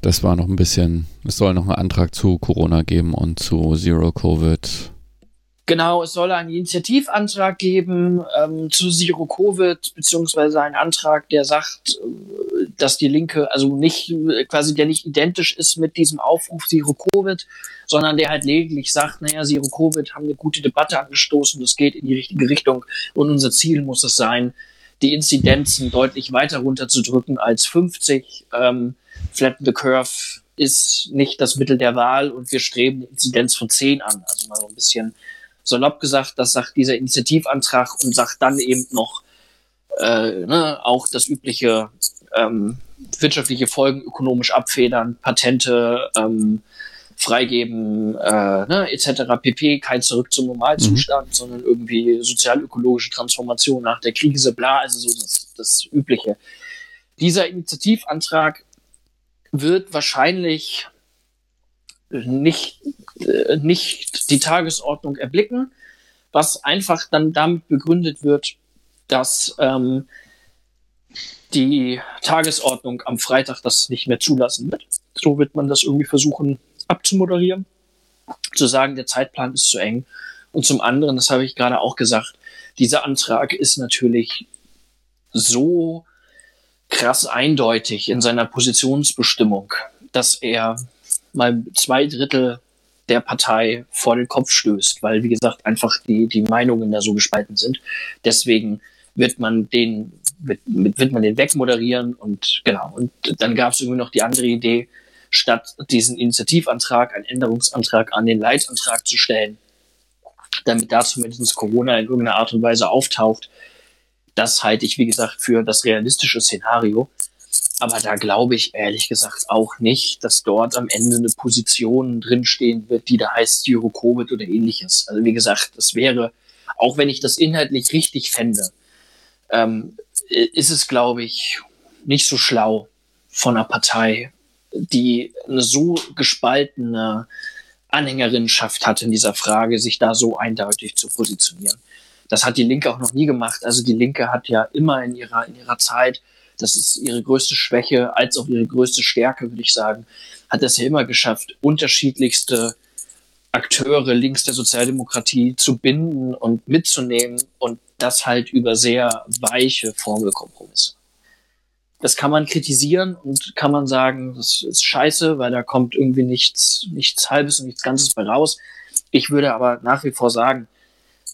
Speaker 1: das war noch ein bisschen, es soll noch einen Antrag zu Corona geben und zu Zero Covid
Speaker 3: Genau, es soll einen Initiativantrag geben ähm, zu Zero Covid, beziehungsweise einen Antrag, der sagt, äh, dass die Linke, also nicht quasi der nicht identisch ist mit diesem Aufruf Zero Covid, sondern der halt lediglich sagt, naja, Zero Covid haben eine gute Debatte angestoßen, das geht in die richtige Richtung und unser Ziel muss es sein, die Inzidenzen deutlich weiter runterzudrücken als 50. Ähm, Flatten the Curve ist nicht das Mittel der Wahl und wir streben eine Inzidenz von 10 an. Also mal so ein bisschen salopp gesagt, das sagt dieser Initiativantrag und sagt dann eben noch äh, ne, auch das übliche ähm, wirtschaftliche Folgen ökonomisch abfedern, Patente ähm, freigeben, äh, ne, etc. pp. Kein Zurück zum Normalzustand, mhm. sondern irgendwie sozialökologische Transformation nach der Krise, bla, also so das, das Übliche. Dieser Initiativantrag wird wahrscheinlich nicht, äh, nicht die Tagesordnung erblicken, was einfach dann damit begründet wird, dass ähm, die Tagesordnung am Freitag das nicht mehr zulassen wird. So wird man das irgendwie versuchen abzumoderieren, zu sagen, der Zeitplan ist zu eng. Und zum anderen, das habe ich gerade auch gesagt, dieser Antrag ist natürlich so krass eindeutig in seiner Positionsbestimmung, dass er mal zwei Drittel der Partei vor den Kopf stößt, weil, wie gesagt, einfach die, die Meinungen da so gespalten sind. Deswegen wird man den, wird, wird man den wegmoderieren und genau. Und dann gab es irgendwie noch die andere Idee, statt diesen Initiativantrag, einen Änderungsantrag an den Leitantrag zu stellen, damit da zumindest Corona in irgendeiner Art und Weise auftaucht. Das halte ich, wie gesagt, für das realistische Szenario. Aber da glaube ich ehrlich gesagt auch nicht, dass dort am Ende eine Position drinstehen wird, die da heißt Zero Covid oder ähnliches. Also wie gesagt, das wäre, auch wenn ich das inhaltlich richtig fände, ähm, ist es, glaube ich, nicht so schlau von einer Partei, die eine so gespaltene Anhängerinnenschaft hat in dieser Frage, sich da so eindeutig zu positionieren. Das hat die Linke auch noch nie gemacht. Also die Linke hat ja immer in ihrer, in ihrer Zeit das ist ihre größte Schwäche als auch ihre größte Stärke, würde ich sagen, hat es ja immer geschafft, unterschiedlichste Akteure links der Sozialdemokratie zu binden und mitzunehmen und das halt über sehr weiche Formelkompromisse. Das kann man kritisieren und kann man sagen, das ist scheiße, weil da kommt irgendwie nichts, nichts Halbes und nichts Ganzes bei raus. Ich würde aber nach wie vor sagen,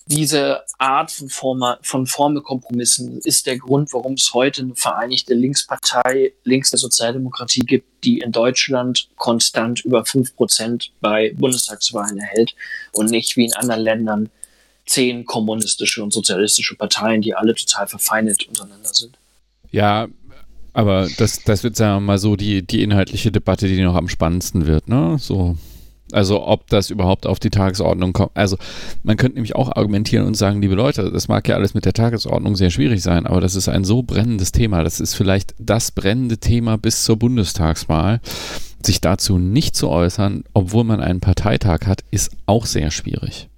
Speaker 3: diese Art von, Forma, von Formelkompromissen ist der Grund, warum es heute eine vereinigte Linkspartei links der Sozialdemokratie gibt, die in Deutschland konstant über fünf Prozent bei Bundestagswahlen erhält und nicht wie in anderen Ländern zehn kommunistische und sozialistische Parteien, die alle total verfeindet untereinander sind.
Speaker 1: Ja, aber das, das wird, sagen wir mal so, die, die inhaltliche Debatte, die noch am spannendsten wird, ne? So. Also ob das überhaupt auf die Tagesordnung kommt. Also man könnte nämlich auch argumentieren und sagen, liebe Leute, das mag ja alles mit der Tagesordnung sehr schwierig sein, aber das ist ein so brennendes Thema. Das ist vielleicht das brennende Thema bis zur Bundestagswahl. Sich dazu nicht zu äußern, obwohl man einen Parteitag hat, ist auch sehr schwierig.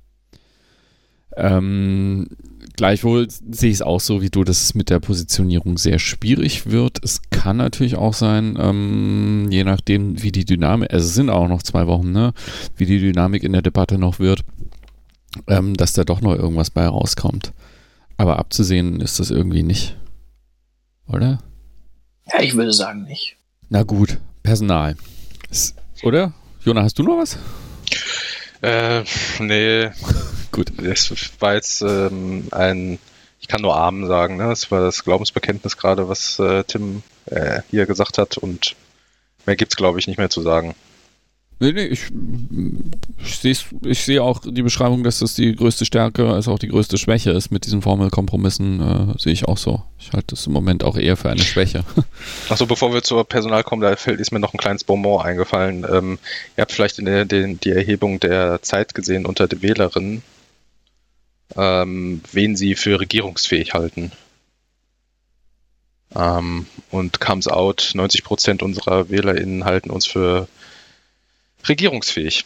Speaker 1: Ähm, gleichwohl sehe ich es auch so wie du, dass es mit der Positionierung sehr schwierig wird. Es kann natürlich auch sein, ähm, je nachdem, wie die Dynamik, also es sind auch noch zwei Wochen, ne, wie die Dynamik in der Debatte noch wird, ähm, dass da doch noch irgendwas bei rauskommt. Aber abzusehen ist das irgendwie nicht. Oder?
Speaker 3: Ja, ich würde sagen nicht.
Speaker 1: Na gut, Personal. Oder? Jona, hast du noch was?
Speaker 2: Äh, nee. Gut. Das war jetzt ähm, ein, ich kann nur Amen sagen, ne? Das war das Glaubensbekenntnis gerade, was äh, Tim äh, hier gesagt hat und mehr gibt's glaube ich nicht mehr zu sagen.
Speaker 1: Nee, nee, ich, ich, ich sehe auch die Beschreibung, dass das die größte Stärke als auch die größte Schwäche ist mit diesen Formelkompromissen, äh, sehe ich auch so. Ich halte das im Moment auch eher für eine Schwäche.
Speaker 2: Achso, bevor wir zur Personal kommen, da fällt, ist mir noch ein kleines Bonbon eingefallen. Ähm, ihr habt vielleicht in der, den, die Erhebung der Zeit gesehen unter den Wählerinnen, ähm, wen sie für regierungsfähig halten. Ähm, und comes out, 90% unserer WählerInnen halten uns für regierungsfähig.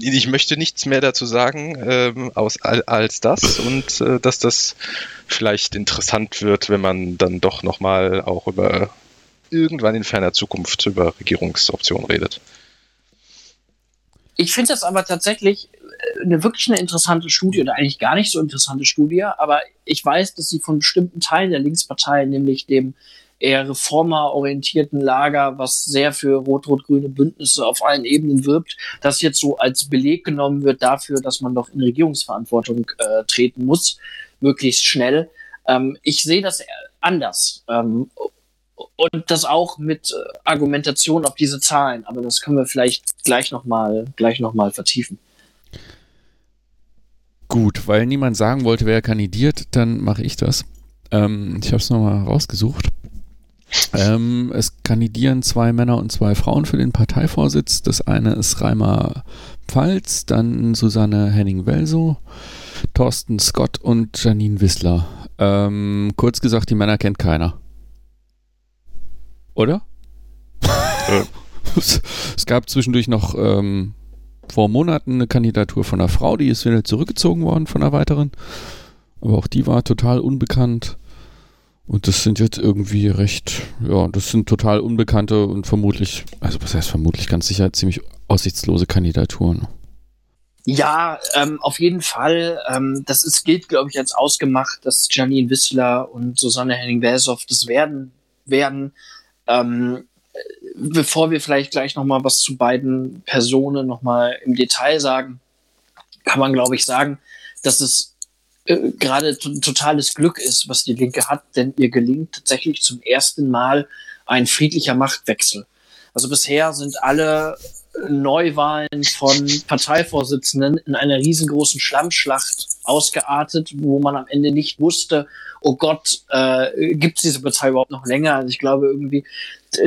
Speaker 2: Ich möchte nichts mehr dazu sagen ähm, aus, als das und äh, dass das vielleicht interessant wird, wenn man dann doch nochmal auch über irgendwann in ferner Zukunft über Regierungsoptionen redet.
Speaker 3: Ich finde das aber tatsächlich äh, eine wirklich eine interessante Studie oder eigentlich gar nicht so interessante Studie, aber ich weiß, dass sie von bestimmten Teilen der Linkspartei, nämlich dem eher reformerorientierten Lager, was sehr für rot-rot-grüne Bündnisse auf allen Ebenen wirbt, das jetzt so als Beleg genommen wird dafür, dass man doch in Regierungsverantwortung äh, treten muss, möglichst schnell. Ähm, ich sehe das anders. Ähm, und das auch mit äh, Argumentation auf diese Zahlen, aber das können wir vielleicht gleich nochmal noch vertiefen.
Speaker 1: Gut, weil niemand sagen wollte, wer kandidiert, dann mache ich das. Ähm, ich habe es nochmal rausgesucht. Ähm, es kandidieren zwei Männer und zwei Frauen für den Parteivorsitz. Das eine ist Reimer Pfalz, dann Susanne Henning-Welsow, Thorsten Scott und Janine Wissler. Ähm, kurz gesagt, die Männer kennt keiner. Oder? Ja. es, es, gab zwischendurch noch ähm, vor Monaten eine Kandidatur von einer Frau, die ist wieder zurückgezogen worden von einer weiteren. Aber auch die war total unbekannt. Und das sind jetzt irgendwie recht, ja, das sind total unbekannte und vermutlich, also was heißt vermutlich ganz sicher ziemlich aussichtslose Kandidaturen.
Speaker 3: Ja, ähm, auf jeden Fall. Ähm, das ist, gilt, glaube ich, als ausgemacht, dass Janine Wissler und Susanne Henning-Welsow das werden. werden. Ähm, bevor wir vielleicht gleich noch mal was zu beiden Personen noch mal im Detail sagen, kann man, glaube ich, sagen, dass es äh, gerade totales Glück ist, was die Linke hat, denn ihr gelingt tatsächlich zum ersten Mal ein friedlicher Machtwechsel. Also bisher sind alle Neuwahlen von Parteivorsitzenden in einer riesengroßen Schlammschlacht ausgeartet, wo man am Ende nicht wusste, oh Gott, äh, gibt es diese Partei überhaupt noch länger? Also ich glaube irgendwie,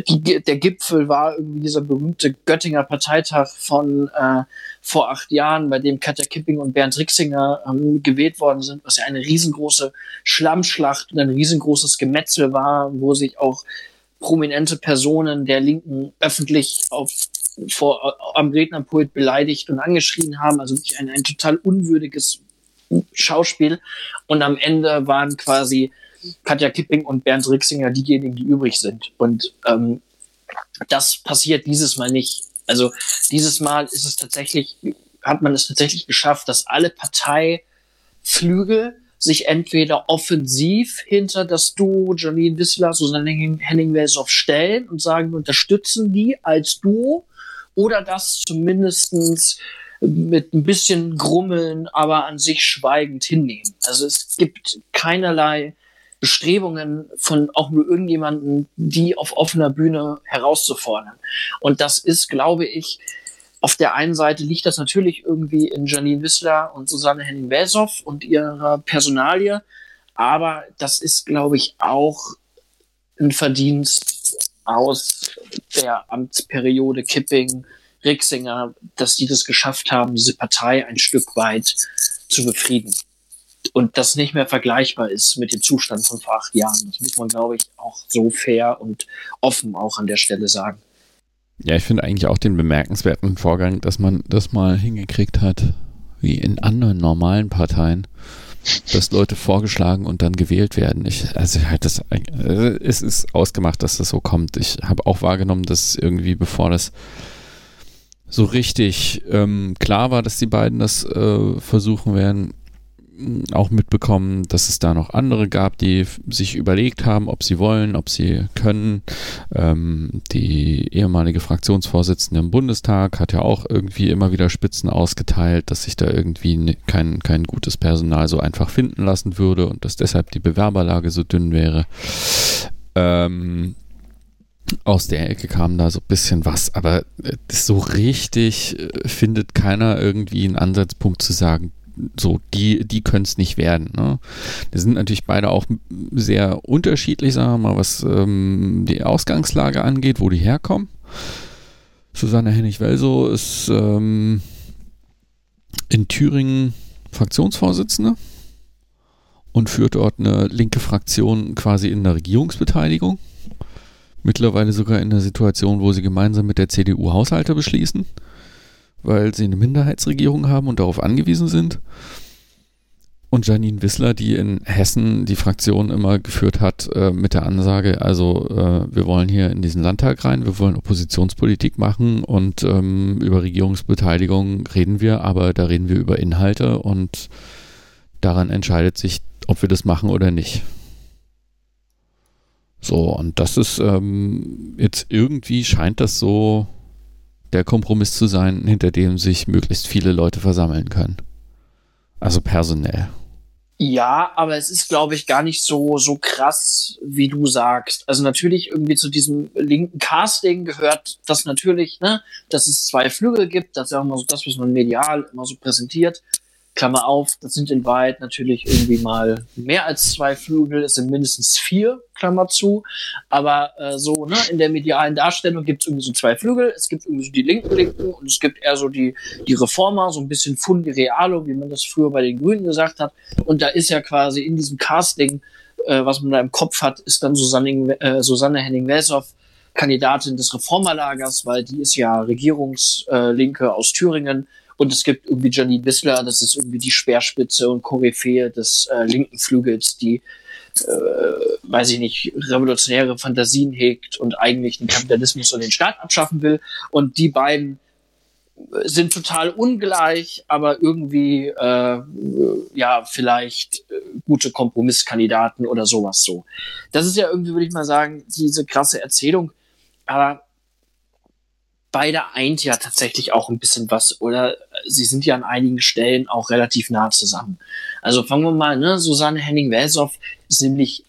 Speaker 3: die, der Gipfel war irgendwie dieser berühmte Göttinger Parteitag von äh, vor acht Jahren, bei dem Katja Kipping und Bernd Rixinger ähm, gewählt worden sind, was ja eine riesengroße Schlammschlacht und ein riesengroßes Gemetzel war, wo sich auch prominente Personen der Linken öffentlich auf vor, am Rednerpult beleidigt und angeschrien haben. Also wirklich ein, ein total unwürdiges Schauspiel. Und am Ende waren quasi Katja Kipping und Bernd Rixinger diejenigen, die übrig sind. Und ähm, das passiert dieses Mal nicht. Also dieses Mal ist es tatsächlich, hat man es tatsächlich geschafft, dass alle Parteiflügel sich entweder offensiv hinter das Duo Janine Wissler, Susanne Henning-Welsow stellen und sagen, wir unterstützen die als Duo oder dass zumindestens mit ein bisschen Grummeln, aber an sich schweigend hinnehmen. Also es gibt keinerlei Bestrebungen von auch nur irgendjemanden, die auf offener Bühne herauszufordern. Und das ist, glaube ich, auf der einen Seite liegt das natürlich irgendwie in Janine Wissler und Susanne Henning-Welsow und ihrer Personalie, aber das ist, glaube ich, auch ein Verdienst aus der Amtsperiode Kipping, Rixinger, dass die das geschafft haben, diese Partei ein Stück weit zu befrieden. Und das nicht mehr vergleichbar ist mit dem Zustand von vor acht Jahren. Das muss man, glaube ich, auch so fair und offen auch an der Stelle sagen.
Speaker 1: Ja, ich finde eigentlich auch den bemerkenswerten Vorgang, dass man das mal hingekriegt hat, wie in anderen normalen Parteien, dass Leute vorgeschlagen und dann gewählt werden. Ich, also halt das, äh, es ist ausgemacht, dass das so kommt. Ich habe auch wahrgenommen, dass irgendwie bevor das so richtig ähm, klar war, dass die beiden das äh, versuchen werden, auch mitbekommen, dass es da noch andere gab, die sich überlegt haben, ob sie wollen, ob sie können. Ähm, die ehemalige Fraktionsvorsitzende im Bundestag hat ja auch irgendwie immer wieder Spitzen ausgeteilt, dass sich da irgendwie kein, kein gutes Personal so einfach finden lassen würde und dass deshalb die Bewerberlage so dünn wäre. Ähm, aus der Ecke kam da so ein bisschen was, aber so richtig äh, findet keiner irgendwie einen Ansatzpunkt zu sagen, so, die, die können es nicht werden. Ne? Die sind natürlich beide auch sehr unterschiedlich, sagen wir mal, was ähm, die Ausgangslage angeht, wo die herkommen. Susanne Hennig-Welso ist ähm, in Thüringen Fraktionsvorsitzende und führt dort eine linke Fraktion quasi in der Regierungsbeteiligung. Mittlerweile sogar in der Situation, wo sie gemeinsam mit der CDU Haushalte beschließen weil sie eine Minderheitsregierung haben und darauf angewiesen sind. Und Janine Wissler, die in Hessen die Fraktion immer geführt hat äh, mit der Ansage, also äh, wir wollen hier in diesen Landtag rein, wir wollen Oppositionspolitik machen und ähm, über Regierungsbeteiligung reden wir, aber da reden wir über Inhalte und daran entscheidet sich, ob wir das machen oder nicht. So, und das ist ähm, jetzt irgendwie scheint das so der Kompromiss zu sein, hinter dem sich möglichst viele Leute versammeln können. Also personell.
Speaker 3: Ja, aber es ist, glaube ich, gar nicht so, so krass, wie du sagst. Also natürlich irgendwie zu diesem linken Casting gehört das natürlich, ne, dass es zwei Flügel gibt. Das ist ja immer so das, was man medial immer so präsentiert. Klammer auf, das sind in Wahrheit natürlich irgendwie mal mehr als zwei Flügel, es sind mindestens vier, Klammer zu. Aber äh, so, ne, in der medialen Darstellung gibt es irgendwie so zwei Flügel, es gibt irgendwie so die linken Linken und es gibt eher so die, die Reformer, so ein bisschen Fundi Realo, wie man das früher bei den Grünen gesagt hat. Und da ist ja quasi in diesem Casting, äh, was man da im Kopf hat, ist dann Susanne, äh, Susanne Henning-Welsow, Kandidatin des Reformerlagers, weil die ist ja Regierungslinke aus Thüringen und es gibt irgendwie Janine Wissler, das ist irgendwie die Speerspitze und Koryphäe des äh, linken Flügels, die, äh, weiß ich nicht, revolutionäre Fantasien hegt und eigentlich den Kapitalismus und den Staat abschaffen will. Und die beiden sind total ungleich, aber irgendwie äh, ja vielleicht äh, gute Kompromisskandidaten oder sowas so. Das ist ja irgendwie, würde ich mal sagen, diese krasse Erzählung. Aber beide eint ja tatsächlich auch ein bisschen was oder sie sind ja an einigen Stellen auch relativ nah zusammen. Also fangen wir mal, ne, Susanne Henning-Welsow ist nämlich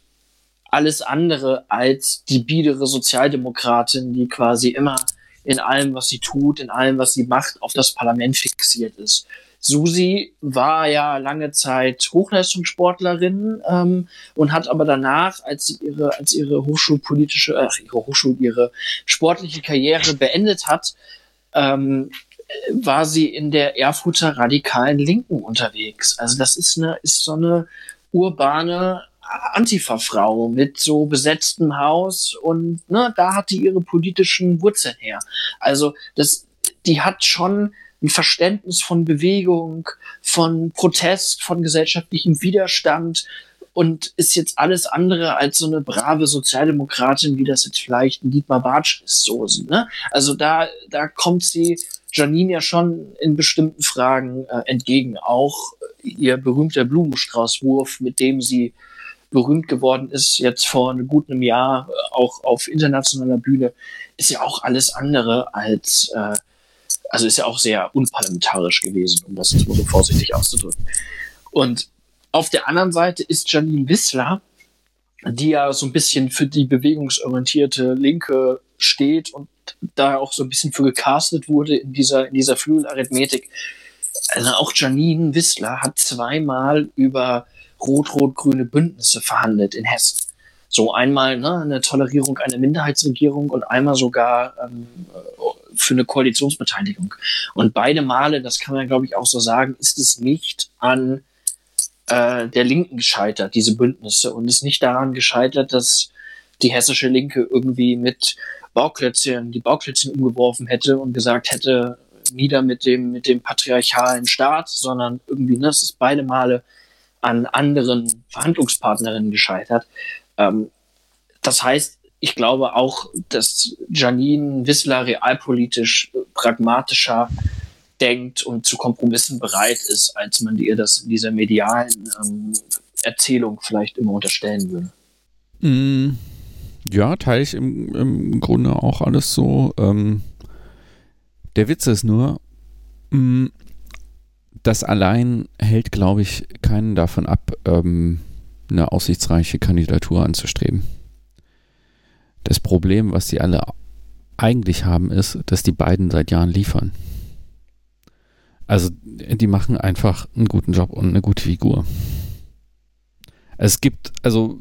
Speaker 3: alles andere als die biedere Sozialdemokratin, die quasi immer in allem, was sie tut, in allem, was sie macht, auf das Parlament fixiert ist. Susi war ja lange Zeit Hochleistungssportlerin ähm, und hat aber danach, als sie ihre, als ihre hochschulpolitische, ach, ihre Hochschul, ihre sportliche Karriere beendet hat, ähm, war sie in der Erfurter radikalen Linken unterwegs. Also das ist eine, ist so eine urbane Antifa-Frau mit so besetztem Haus und ne, da hat die ihre politischen Wurzeln her. Also das, die hat schon ein Verständnis von Bewegung, von Protest, von gesellschaftlichem Widerstand und ist jetzt alles andere als so eine brave Sozialdemokratin, wie das jetzt vielleicht ein Dietmar Bartsch ist. So, ne? Also da, da kommt sie Janine ja schon in bestimmten Fragen äh, entgegen. Auch ihr berühmter Blumenstraußwurf, mit dem sie berühmt geworden ist, jetzt vor einem guten Jahr, äh, auch auf internationaler Bühne, ist ja auch alles andere als äh, Also ist ja auch sehr unparlamentarisch gewesen, um das jetzt mal so vorsichtig auszudrücken. Und auf der anderen Seite ist Janine Wissler, die ja so ein bisschen für die bewegungsorientierte Linke steht und da auch so ein bisschen für gecastet wurde in dieser, in dieser Flügelarithmetik. Also auch Janine Wissler hat zweimal über rot-rot-grüne Bündnisse verhandelt in Hessen. So einmal ne, eine Tolerierung einer Minderheitsregierung und einmal sogar ähm, für eine Koalitionsbeteiligung. Und beide Male, das kann man glaube ich auch so sagen, ist es nicht an äh, der Linken gescheitert, diese Bündnisse, und ist nicht daran gescheitert, dass die hessische Linke irgendwie mit Bauklötzchen, die Bauklötzchen umgeworfen hätte und gesagt hätte, nieder mit dem, mit dem patriarchalen Staat, sondern irgendwie, ne, es ist beide Male an anderen Verhandlungspartnerinnen gescheitert. Ähm, das heißt, ich glaube auch, dass Janine Wissler realpolitisch pragmatischer denkt und zu Kompromissen bereit ist, als man ihr das in dieser medialen ähm, Erzählung vielleicht immer unterstellen würde.
Speaker 1: Mm, ja, teile ich im, im Grunde auch alles so. Ähm, der Witz ist nur, mh, mm, das allein hält, glaube ich, keinen davon ab, ähm, eine aussichtsreiche Kandidatur anzustreben. Das Problem, was sie alle eigentlich haben, ist, dass die beiden seit Jahren liefern. Also die machen einfach einen guten Job und eine gute Figur. Es gibt, also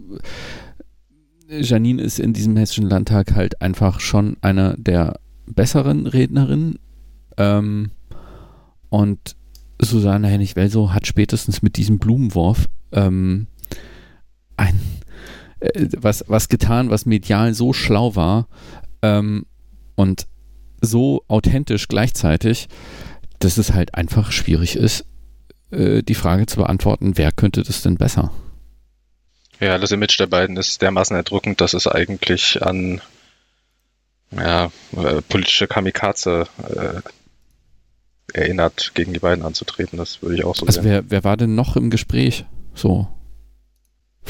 Speaker 1: Janine ist in diesem Hessischen Landtag halt einfach schon eine der besseren Rednerinnen. Ähm, und Susanne Hennig-Welso hat spätestens mit diesem Blumenwurf ähm, ein, äh, was, was getan, was medial so schlau war ähm, und so authentisch gleichzeitig, dass es halt einfach schwierig ist, äh, die Frage zu beantworten, wer könnte das denn besser?
Speaker 2: Ja, das Image der beiden ist dermaßen erdrückend, dass es eigentlich an ja, äh, politische Kamikaze äh, erinnert, gegen die beiden anzutreten. Das würde ich auch so
Speaker 1: also sehen. Wer, wer war denn noch im Gespräch? So.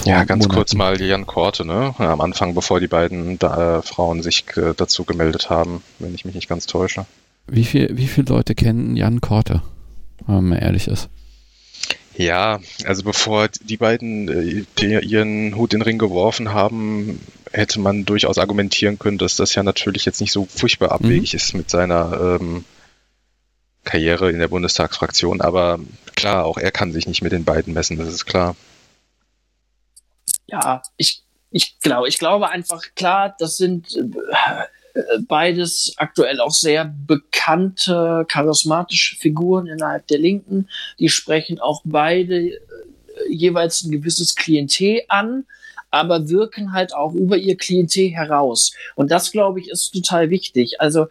Speaker 2: Ja, ganz Monaten. kurz mal Jan Korte, ne? Am Anfang, bevor die beiden da, äh, Frauen sich äh, dazu gemeldet haben, wenn ich mich nicht ganz täusche.
Speaker 1: Wie, viel, wie viele Leute kennen Jan Korte, wenn man ehrlich ist?
Speaker 2: Ja, also bevor die beiden äh, ihren Hut in den Ring geworfen haben, hätte man durchaus argumentieren können, dass das ja natürlich jetzt nicht so furchtbar mhm. abwegig mhm. ist mit seiner ähm, Karriere in der Bundestagsfraktion. Aber klar, auch er kann sich nicht mit den beiden messen, das ist klar.
Speaker 3: Ja, ich, ich glaube, ich glaube einfach, klar, das sind äh, beides aktuell auch sehr bekannte, charismatische Figuren innerhalb der Linken. Die sprechen auch beide äh, jeweils ein gewisses Klientel an, aber wirken halt auch über ihr Klientel heraus. Und das, glaube ich, ist total wichtig. Also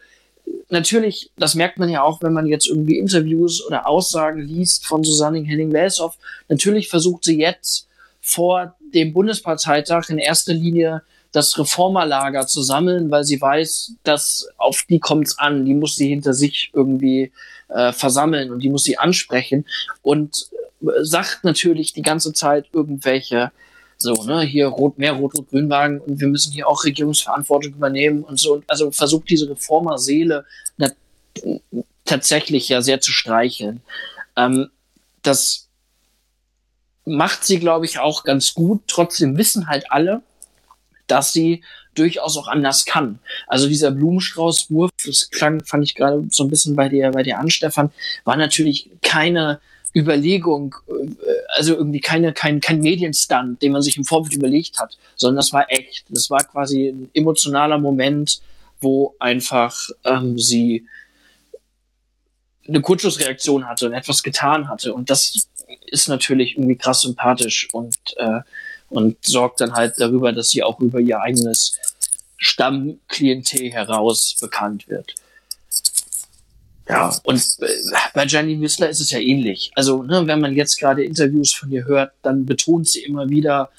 Speaker 3: natürlich, das merkt man ja auch, wenn man jetzt irgendwie Interviews oder Aussagen liest von Susanne Henning-Welsow. Natürlich versucht sie jetzt vor dem Bundesparteitag in erster Linie das Reformerlager zu sammeln, weil sie weiß, dass auf die kommt's an. Die muss sie hinter sich irgendwie äh, versammeln und die muss sie ansprechen und äh, sagt natürlich die ganze Zeit irgendwelche so, ne, hier rot, mehr Rot- und und wir müssen hier auch Regierungsverantwortung übernehmen und so. Also versucht diese Reformerseele tatsächlich ja sehr zu streicheln. Ähm, das macht sie, glaube ich, auch ganz gut. Trotzdem wissen halt alle, dass sie durchaus auch anders kann. Also dieser Blumenstraußwurf, das klang, fand ich gerade so ein bisschen bei dir, bei dir an, Stefan, war natürlich keine Überlegung, äh, also irgendwie keine, kein, kein Medienstand, den man sich im Vorfeld überlegt hat, sondern das war echt. Das war quasi ein emotionaler Moment, wo einfach ähm, sie eine Kurzschlussreaktion hatte und etwas getan hatte. Und das ist natürlich irgendwie krass sympathisch und äh, und sorgt dann halt darüber, dass sie auch über ihr eigenes Stammklientel heraus bekannt wird. Ja, und bei Janine Wissler ist es ja ähnlich. Also, ne, wenn man jetzt gerade Interviews von ihr hört, dann betont sie immer wieder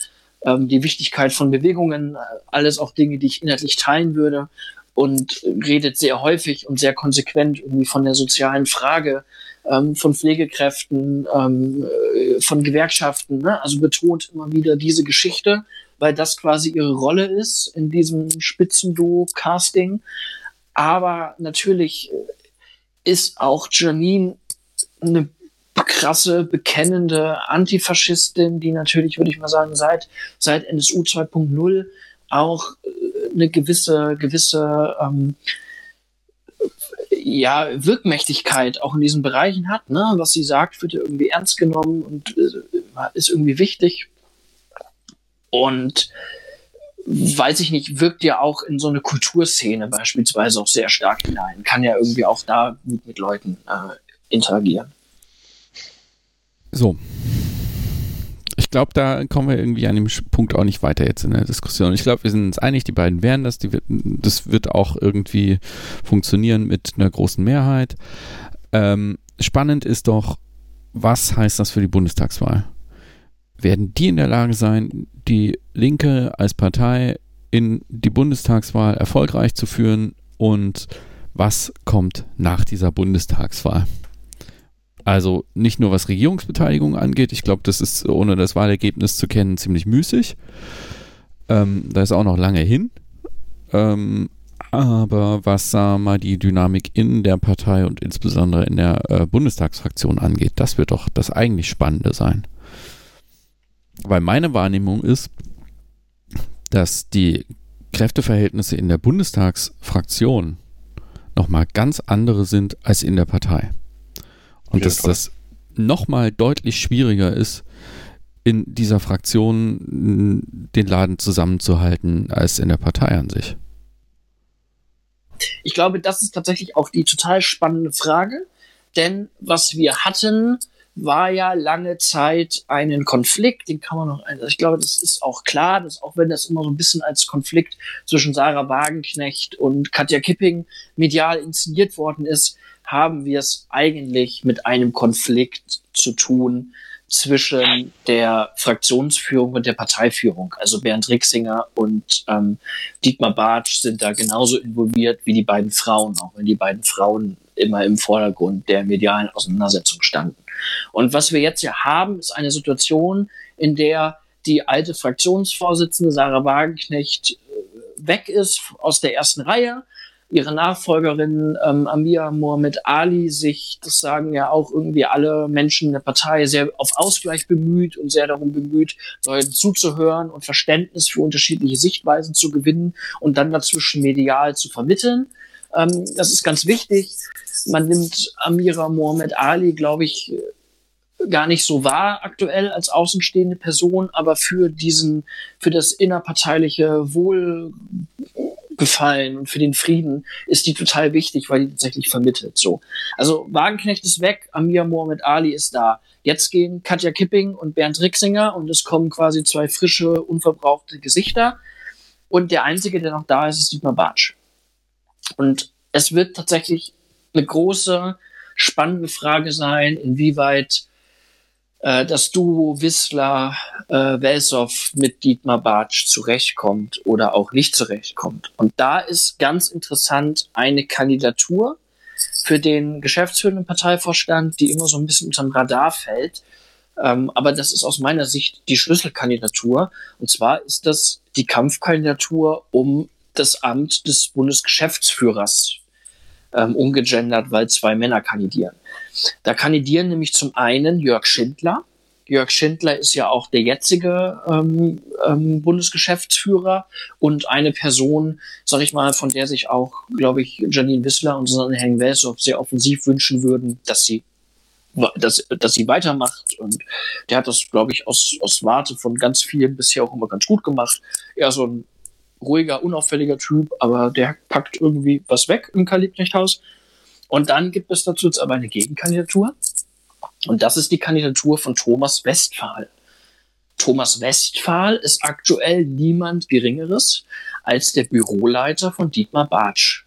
Speaker 3: ähm, die Wichtigkeit von Bewegungen, alles auch Dinge, die ich inhaltlich teilen würde und redet sehr häufig und sehr konsequent irgendwie von der sozialen Frage ähm, von Pflegekräften, ähm, äh, von Gewerkschaften. Ne? Also betont immer wieder diese Geschichte, weil das quasi ihre Rolle ist in diesem Spitzenduo-Casting. Aber natürlich, ist auch Janine eine krasse, bekennende Antifaschistin, die natürlich, würde ich mal sagen, seit, seit NSU 2.0 auch äh, eine gewisse, gewisse ähm, ja, Wirkmächtigkeit auch in diesen Bereichen hat. Ne? Was sie sagt, wird irgendwie ernst genommen und äh, ist irgendwie wichtig. Und weiß ich nicht, wirkt ja auch in so eine Kulturszene beispielsweise auch sehr stark hinein. Kann ja irgendwie auch da gut mit Leuten äh, interagieren.
Speaker 1: So. Ich glaube, da kommen wir irgendwie an dem Punkt auch nicht weiter jetzt in der Diskussion. Ich glaube, wir sind uns einig, die beiden werden das. Die, das wird auch irgendwie funktionieren mit einer großen Mehrheit. Ähm, spannend ist doch, was heißt das für die Bundestagswahl? Werden die in der Lage sein, die Linke als Partei in die Bundestagswahl erfolgreich zu führen? Und was kommt nach dieser Bundestagswahl? Also nicht nur was Regierungsbeteiligung angeht, ich glaube, das ist ohne das Wahlergebnis zu kennen ziemlich müßig. Ähm, da ist auch noch lange hin. Ähm, aber was äh, mal die Dynamik in der Partei und insbesondere in der äh, Bundestagsfraktion angeht, das wird doch das eigentlich Spannende sein. Weil meine Wahrnehmung ist, dass die Kräfteverhältnisse in der Bundestagsfraktion nochmal ganz andere sind als in der Partei. Und dass das nochmal deutlich schwieriger ist, in dieser Fraktion den Laden zusammenzuhalten, als in der Partei an sich.
Speaker 3: Ich glaube, das ist tatsächlich auch die total spannende Frage, denn was wir hatten, war ja lange Zeit einen Konflikt, den kann man noch, also ich glaube, das ist auch klar, dass auch wenn das immer so ein bisschen als Konflikt zwischen Sarah Wagenknecht und Katja Kipping medial inszeniert worden ist, haben wir es eigentlich mit einem Konflikt zu tun zwischen der Fraktionsführung und der Parteiführung. Also Bernd Rixinger und ähm, Dietmar Bartsch sind da genauso involviert wie die beiden Frauen, auch wenn die beiden Frauen immer im Vordergrund der medialen Auseinandersetzung standen. Und was wir jetzt ja haben, ist eine Situation, in der die alte Fraktionsvorsitzende Sarah Wagenknecht äh, weg ist aus der ersten Reihe ihre Nachfolgerin ähm, Amir Mohamed Ali sich, das sagen ja auch irgendwie alle Menschen in der Partei, sehr auf Ausgleich bemüht und sehr darum bemüht, Leuten zuzuhören und Verständnis für unterschiedliche Sichtweisen zu gewinnen und dann dazwischen medial zu vermitteln. Ähm, das ist ganz wichtig. Man nimmt Amira Mohamed Ali, glaube ich, gar nicht so wahr aktuell als außenstehende Person, aber für diesen, für das innerparteiliche Wohl Gefallen und für den Frieden ist die total wichtig, weil die tatsächlich vermittelt. So. Also Wagenknecht ist weg, Amir Mohamed Ali ist da. Jetzt gehen Katja Kipping und Bernd Rixinger und es kommen quasi zwei frische, unverbrauchte Gesichter. Und der einzige, der noch da ist, ist Dietmar Bartsch. Und es wird tatsächlich eine große, spannende Frage sein, inwieweit äh, das Duo Wissler äh, Welsow mit Dietmar Bartsch zurechtkommt oder auch nicht zurechtkommt. Und da ist ganz interessant eine Kandidatur für den geschäftsführenden Parteivorstand, die immer so ein bisschen unterm Radar fällt. Ähm, aber das ist aus meiner Sicht die Schlüsselkandidatur. Und zwar ist das die Kampfkandidatur um das Amt des Bundesgeschäftsführers ähm, umgegendert, weil zwei Männer kandidieren. Da kandidieren nämlich zum einen Jörg Schindler. Jörg Schindler ist ja auch der jetzige ähm, ähm, Bundesgeschäftsführer und eine Person, sag ich mal, von der sich auch, glaube ich, Janine Wissler und Susanne Henning-Welsow sehr offensiv wünschen würden, dass sie dass, dass sie weitermacht. Und der hat das, glaube ich, aus, aus Warte von ganz vielen bisher auch immer ganz gut gemacht. Eher so ein ruhiger, unauffälliger Typ, aber der packt irgendwie was weg im Karl Liebknecht-Haus. Und dann gibt es dazu jetzt aber eine Gegenkandidatur. Und das ist die Kandidatur von Thomas Westphal. Thomas Westphal ist aktuell niemand Geringeres als der Büroleiter von Dietmar Bartsch.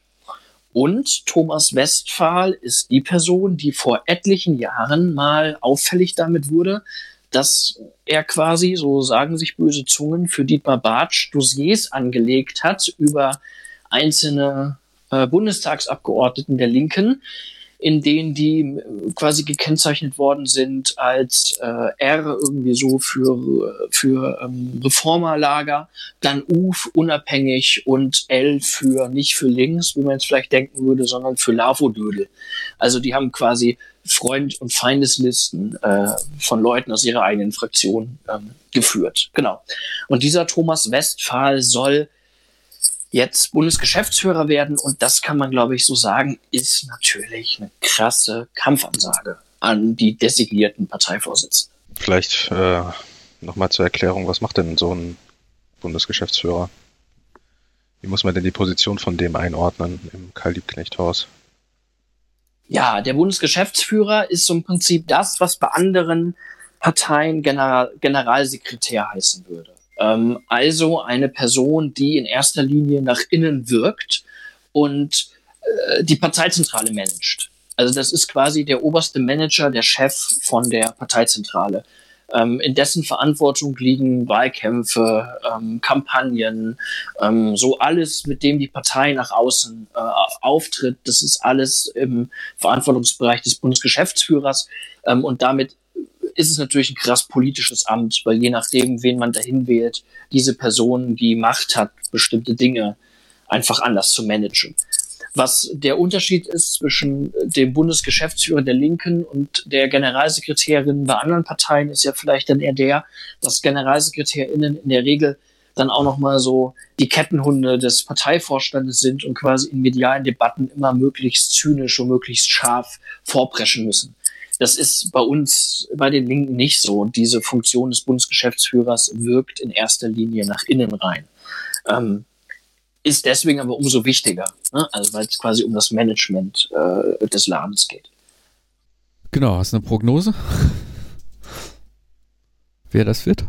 Speaker 3: Und Thomas Westphal ist die Person, die vor etlichen Jahren mal auffällig damit wurde, dass er quasi, so sagen sich böse Zungen, für Dietmar Bartsch Dossiers angelegt hat über einzelne äh, Bundestagsabgeordneten der Linken, in denen die äh, quasi gekennzeichnet worden sind als äh, R irgendwie so für, für ähm, Reformerlager, dann U unabhängig und L für nicht für links, wie man es vielleicht denken würde, sondern für Lavodödel. Also die haben quasi Freund- und Feindeslisten äh, von Leuten aus ihrer eigenen Fraktion ähm, geführt. Genau. Und dieser Thomas Westphal soll jetzt Bundesgeschäftsführer werden und das kann man, glaube ich, so sagen, ist natürlich eine krasse Kampfansage an die designierten Parteivorsitzenden.
Speaker 2: Vielleicht äh, nochmal zur Erklärung, was macht denn so ein Bundesgeschäftsführer? Wie muss man denn die Position von dem einordnen im Karl-Liebknecht-Haus?
Speaker 3: Ja, der Bundesgeschäftsführer ist so im Prinzip das, was bei anderen Parteien General Generalsekretär heißen würde. Ähm, also eine Person, die in erster Linie nach innen wirkt und äh, die Parteizentrale managt. Also das ist quasi der oberste Manager, der Chef von der Parteizentrale. Ähm, in dessen Verantwortung liegen Wahlkämpfe, ähm, Kampagnen, ähm, so alles, mit dem die Partei nach außen äh, auftritt. Das ist alles im Verantwortungsbereich des Bundesgeschäftsführers ähm, und damit ist es natürlich ein krass politisches Amt, weil je nachdem, wen man dahin wählt, diese Person die Macht hat, bestimmte Dinge einfach anders zu managen. Was der Unterschied ist zwischen dem Bundesgeschäftsführer der Linken und der Generalsekretärin bei anderen Parteien, ist ja vielleicht dann eher der, dass GeneralsekretärInnen in der Regel dann auch nochmal so die Kettenhunde des Parteivorstandes sind und quasi in medialen Debatten immer möglichst zynisch und möglichst scharf vorpreschen müssen. Das ist bei uns, bei den Linken nicht so. Diese Funktion des Bundesgeschäftsführers wirkt in erster Linie nach innen rein. Ähm, ist deswegen aber umso wichtiger, ne? also weil es quasi um das Management äh, des Ladens geht.
Speaker 1: Genau, hast du eine Prognose? Wer das wird?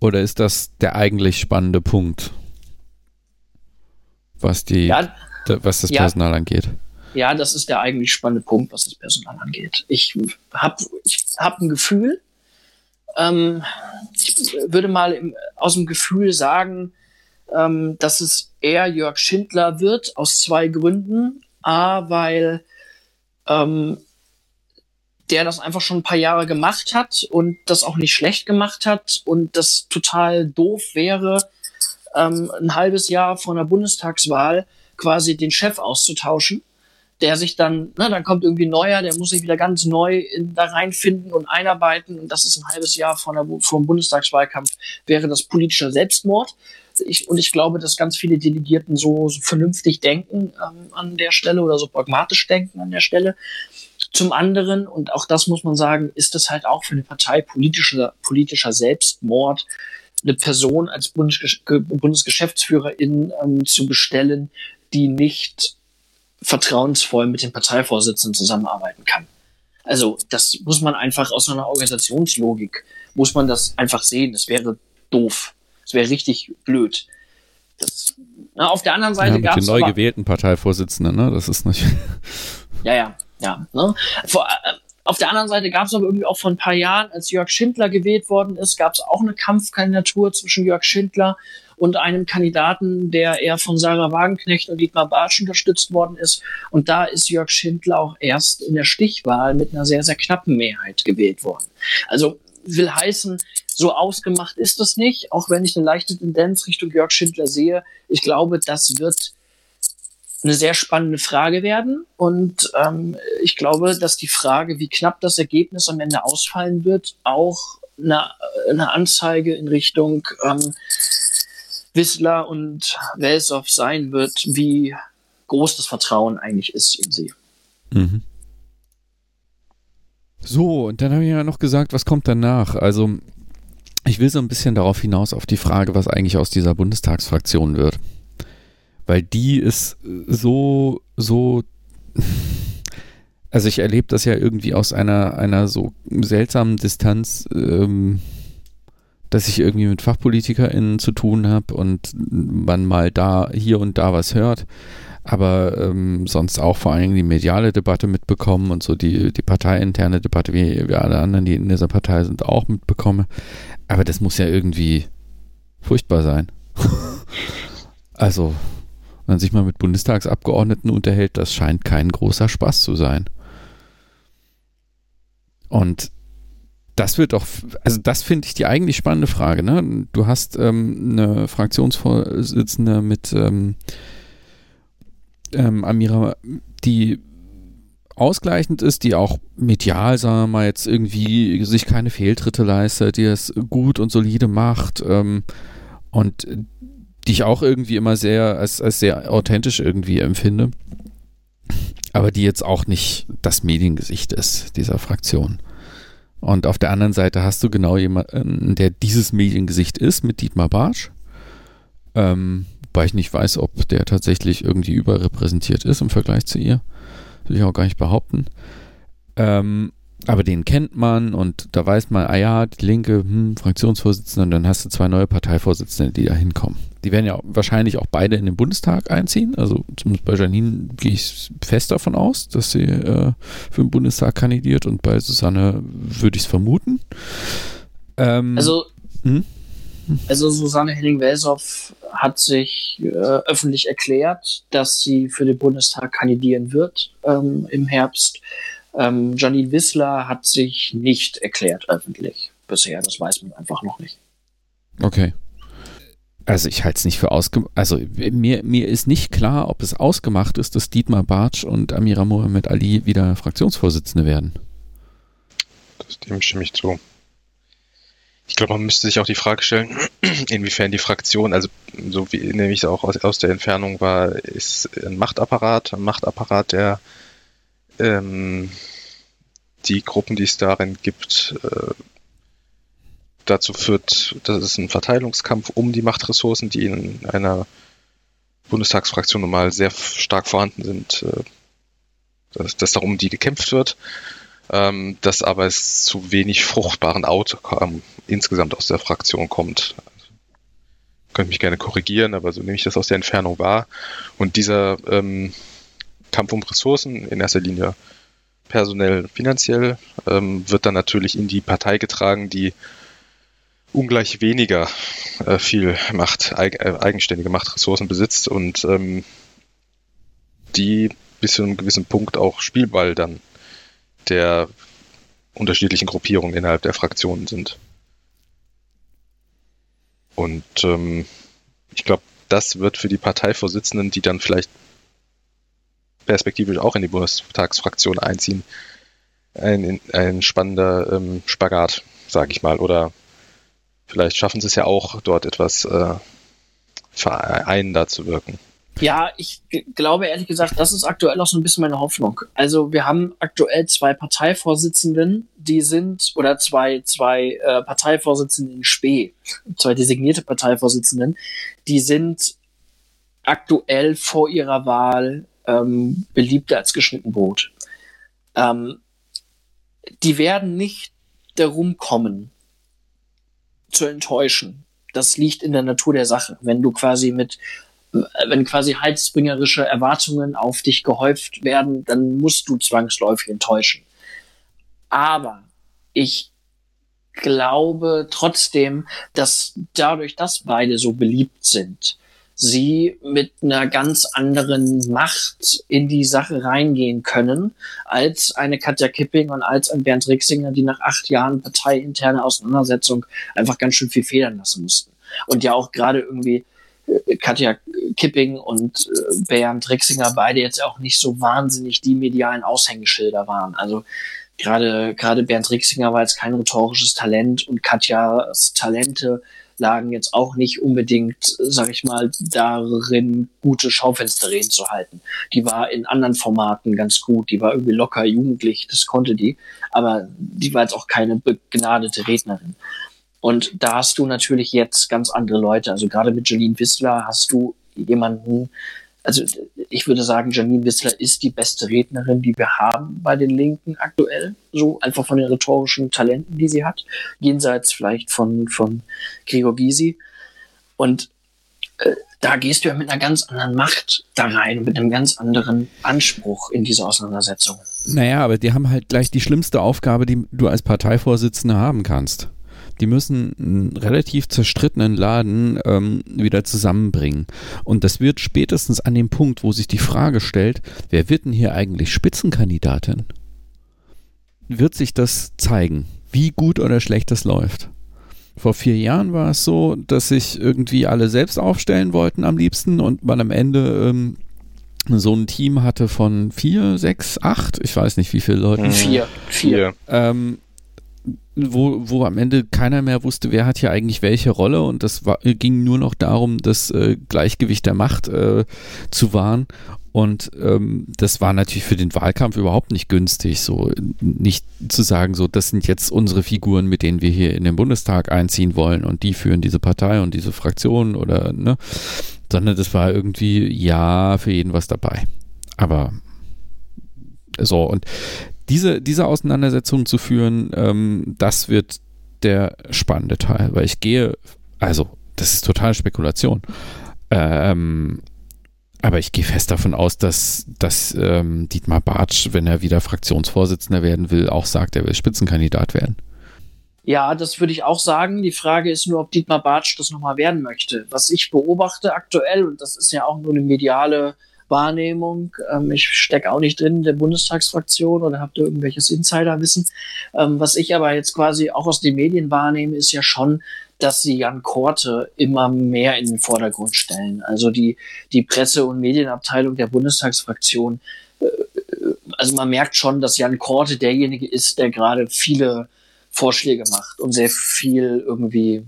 Speaker 1: Oder ist das der eigentlich spannende Punkt, was die, ja, was das Personal ja. angeht?
Speaker 3: Ja, das ist der eigentlich spannende Punkt, was das Personal angeht. Ich habe ich hab ein Gefühl, ähm, ich würde mal im, aus dem Gefühl sagen, ähm, dass es eher Jörg Schindler wird, aus zwei Gründen. A, weil ähm, der das einfach schon ein paar Jahre gemacht hat und das auch nicht schlecht gemacht hat und das total doof wäre, ähm, ein halbes Jahr vor einer Bundestagswahl quasi den Chef auszutauschen der sich dann, ne, dann kommt irgendwie neuer, der muss sich wieder ganz neu in, da reinfinden und einarbeiten. Und das ist ein halbes Jahr vor, der, vor dem Bundestagswahlkampf, wäre das politischer Selbstmord. Ich, und ich glaube, dass ganz viele Delegierten so, so vernünftig denken ähm, an der Stelle oder so pragmatisch denken an der Stelle. Zum anderen, und auch das muss man sagen, ist das halt auch für eine Partei politischer, politischer Selbstmord, eine Person als Bundesgesch Bundesgeschäftsführerin ähm, zu bestellen, die nicht vertrauensvoll mit dem Parteivorsitzenden zusammenarbeiten kann. Also das muss man einfach aus einer Organisationslogik, muss man das einfach sehen. Das wäre doof. Das wäre richtig blöd. Das, na, auf der anderen Seite ja,
Speaker 1: gab es. neu gewählten Parteivorsitzenden, ne? Das ist nicht.
Speaker 3: Ja, ja, ja. Ne? Vor, äh, auf der anderen Seite gab es aber irgendwie auch vor ein paar Jahren, als Jörg Schindler gewählt worden ist, gab es auch eine Kampfkandidatur zwischen Jörg Schindler und einem Kandidaten, der eher von Sarah Wagenknecht und Dietmar Bartsch unterstützt worden ist. Und da ist Jörg Schindler auch erst in der Stichwahl mit einer sehr, sehr knappen Mehrheit gewählt worden. Also will heißen, so ausgemacht ist das nicht, auch wenn ich eine leichte Tendenz Richtung Jörg Schindler sehe. Ich glaube, das wird eine sehr spannende Frage werden. Und ähm, ich glaube, dass die Frage, wie knapp das Ergebnis am Ende ausfallen wird, auch eine, eine Anzeige in Richtung ähm, Wissler und Welsow sein wird, wie groß das Vertrauen eigentlich ist in sie. Mhm.
Speaker 1: So, und dann habe ich ja noch gesagt, was kommt danach? Also, ich will so ein bisschen darauf hinaus auf die Frage, was eigentlich aus dieser Bundestagsfraktion wird. Weil die ist so, so. Also ich erlebe das ja irgendwie aus einer, einer so seltsamen Distanz. Ähm, dass ich irgendwie mit FachpolitikerInnen zu tun habe und man mal da, hier und da was hört, aber ähm, sonst auch vor allen Dingen die mediale Debatte mitbekommen und so die, die parteiinterne Debatte, wie, wie alle anderen, die in dieser Partei sind, auch mitbekomme. Aber das muss ja irgendwie furchtbar sein. also, man sich mal mit Bundestagsabgeordneten unterhält, das scheint kein großer Spaß zu sein. Und das wird doch, also das finde ich die eigentlich spannende Frage. Ne? Du hast ähm, eine Fraktionsvorsitzende mit ähm, ähm, Amira, die ausgleichend ist, die auch medial, sagen wir mal, jetzt irgendwie sich keine Fehltritte leistet, die es gut und solide macht ähm, und die ich auch irgendwie immer sehr als, als sehr authentisch irgendwie empfinde, aber die jetzt auch nicht das Mediengesicht ist dieser Fraktion. Und auf der anderen Seite hast du genau jemanden, der dieses Mediengesicht ist, mit Dietmar Bartsch. Ähm, wobei ich nicht weiß, ob der tatsächlich irgendwie überrepräsentiert ist im Vergleich zu ihr. Will ich auch gar nicht behaupten. Ähm, aber den kennt man und da weiß man, ah ja, die Linke, hm, Fraktionsvorsitzende, und dann hast du zwei neue Parteivorsitzende, die da hinkommen. Die werden ja wahrscheinlich auch beide in den Bundestag einziehen. Also zumindest bei Janine gehe ich fest davon aus, dass sie äh, für den Bundestag kandidiert und bei Susanne würde ich es vermuten.
Speaker 3: Ähm, also, hm? also Susanne Henning-Welsow hat sich äh, öffentlich erklärt, dass sie für den Bundestag kandidieren wird ähm, im Herbst. Ähm, Janine Wissler hat sich nicht erklärt öffentlich bisher. Das weiß man einfach noch nicht.
Speaker 1: Okay. Also ich halte es nicht für ausgemacht. Also mir, mir ist nicht klar, ob es ausgemacht ist, dass Dietmar Bartsch und Amira Mohamed Ali wieder Fraktionsvorsitzende werden.
Speaker 2: Das, dem stimme ich zu. Ich glaube, man müsste sich auch die Frage stellen, inwiefern die Fraktion, also so wie nehme ich es auch aus, aus der Entfernung war, ist ein Machtapparat, ein Machtapparat, der ähm, die Gruppen, die es darin gibt, äh, dazu führt, dass es ein Verteilungskampf um die Machtressourcen, die in einer Bundestagsfraktion normal sehr stark vorhanden sind, äh, dass, dass darum die gekämpft wird, ähm, dass aber es zu wenig fruchtbaren Outcome insgesamt aus der Fraktion kommt. Also, könnte mich gerne korrigieren, aber so nehme ich das aus der Entfernung wahr. Und dieser ähm, Kampf um Ressourcen, in erster Linie personell, finanziell, ähm, wird dann natürlich in die Partei getragen, die ungleich weniger äh, viel Macht, eig äh, eigenständige Machtressourcen besitzt und ähm, die bis zu einem gewissen Punkt auch Spielball dann der unterschiedlichen Gruppierungen innerhalb der Fraktionen sind. Und ähm, ich glaube, das wird für die Parteivorsitzenden, die dann vielleicht perspektivisch auch in die Bundestagsfraktion einziehen, ein, ein spannender ähm, Spagat, sage ich mal. Oder vielleicht schaffen sie es ja auch, dort etwas äh, vereinender zu wirken.
Speaker 3: Ja, ich glaube ehrlich gesagt, das ist aktuell auch so ein bisschen meine Hoffnung. Also wir haben aktuell zwei Parteivorsitzenden, die sind, oder zwei, zwei äh, Parteivorsitzenden in Spee, zwei designierte Parteivorsitzenden, die sind aktuell vor ihrer Wahl ähm, beliebter als geschnitten Brot. Ähm, die werden nicht darum kommen, zu enttäuschen. Das liegt in der Natur der Sache. Wenn du quasi mit, äh, wenn quasi heilsbringerische Erwartungen auf dich gehäuft werden, dann musst du zwangsläufig enttäuschen. Aber ich glaube trotzdem, dass dadurch, dass beide so beliebt sind, sie mit einer ganz anderen Macht in die Sache reingehen können, als eine Katja Kipping und als ein Bernd Rixinger, die nach acht Jahren parteiinterne Auseinandersetzung einfach ganz schön viel federn lassen mussten. Und ja auch gerade irgendwie äh, Katja Kipping und äh, Bernd Rixinger beide jetzt auch nicht so wahnsinnig die medialen Aushängeschilder waren. Also gerade gerade Bernd Rixinger war jetzt kein rhetorisches Talent und Katjas Talente lagen jetzt auch nicht unbedingt, sag ich mal, darin, gute Schaufensterreden zu halten. Die war in anderen Formaten ganz gut, die war irgendwie locker jugendlich, das konnte die, aber die war jetzt auch keine begnadete Rednerin. Und da hast du natürlich jetzt ganz andere Leute. Also gerade mit Jolene Wissler hast du jemanden, also ich würde sagen, Janine Wissler ist die beste Rednerin, die wir haben bei den Linken aktuell. So einfach von den rhetorischen Talenten, die sie hat. Jenseits vielleicht von, von Gregor Gysi. Und äh, da gehst du ja mit einer ganz anderen Macht da rein, mit einem ganz anderen Anspruch in diese Auseinandersetzung.
Speaker 1: Naja, aber die haben halt gleich die schlimmste Aufgabe, die du als Parteivorsitzender haben kannst. Die müssen einen relativ zerstrittenen Laden ähm, wieder zusammenbringen. Und das wird spätestens an dem Punkt, wo sich die Frage stellt, wer wird denn hier eigentlich Spitzenkandidatin? Wird sich das zeigen, wie gut oder schlecht das läuft. Vor vier Jahren war es so, dass sich irgendwie alle selbst aufstellen wollten am liebsten und man am Ende ähm, so ein Team hatte von vier, sechs, acht, ich weiß nicht wie viele Leute.
Speaker 3: Vier. Vier.
Speaker 1: Ähm, wo, wo am Ende keiner mehr wusste, wer hat hier eigentlich welche Rolle. Und das war, ging nur noch darum, das äh, Gleichgewicht der Macht äh, zu wahren. Und ähm, das war natürlich für den Wahlkampf überhaupt nicht günstig, so nicht zu sagen, so das sind jetzt unsere Figuren, mit denen wir hier in den Bundestag einziehen wollen und die führen diese Partei und diese Fraktion oder ne, sondern das war irgendwie ja für jeden was dabei. Aber so und diese, diese Auseinandersetzung zu führen, ähm, das wird der spannende Teil, weil ich gehe, also das ist total Spekulation. Ähm, aber ich gehe fest davon aus, dass, dass ähm, Dietmar Bartsch, wenn er wieder Fraktionsvorsitzender werden will, auch sagt, er will Spitzenkandidat werden.
Speaker 3: Ja, das würde ich auch sagen. Die Frage ist nur, ob Dietmar Bartsch das nochmal werden möchte. Was ich beobachte aktuell, und das ist ja auch nur eine mediale Wahrnehmung. Ähm, ich stecke auch nicht drin in der Bundestagsfraktion oder habt ihr irgendwelches Insiderwissen. Ähm, was ich aber jetzt quasi auch aus den Medien wahrnehme, ist ja schon, dass sie Jan Korte immer mehr in den Vordergrund stellen. Also die, die Presse- und Medienabteilung der Bundestagsfraktion. Äh, also man merkt schon, dass Jan Korte derjenige ist, der gerade viele Vorschläge macht und sehr viel irgendwie,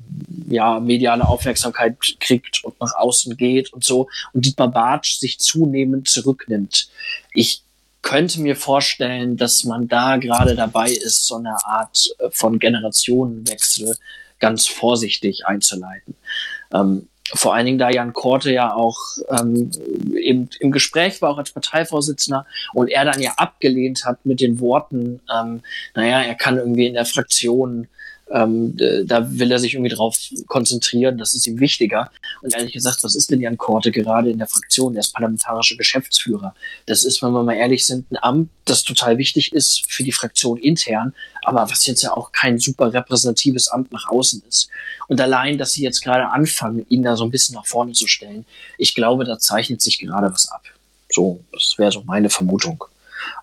Speaker 3: ja, mediale Aufmerksamkeit kriegt und nach außen geht und so. Und Dietmar Bartsch sich zunehmend zurücknimmt. Ich könnte mir vorstellen, dass man da gerade dabei ist, so eine Art äh, von Generationenwechsel ganz vorsichtig einzuleiten. Ähm, vor allen Dingen, da Jan Korte ja auch ähm, im, im Gespräch war, auch als Parteivorsitzender, und er dann ja abgelehnt hat mit den Worten, ähm, naja, er kann irgendwie in der Fraktion ähm, da will er sich irgendwie drauf konzentrieren, das ist ihm wichtiger. Und ehrlich gesagt, was ist denn Jan Korte gerade in der Fraktion? Der ist parlamentarischer Geschäftsführer. Das ist, wenn wir mal ehrlich sind, ein Amt, das total wichtig ist für die Fraktion intern, aber was jetzt ja auch kein super repräsentatives Amt nach außen ist. Und allein, dass sie jetzt gerade anfangen, ihn da so ein bisschen nach vorne zu stellen, ich glaube, da zeichnet sich gerade was ab. So, das wäre so meine Vermutung.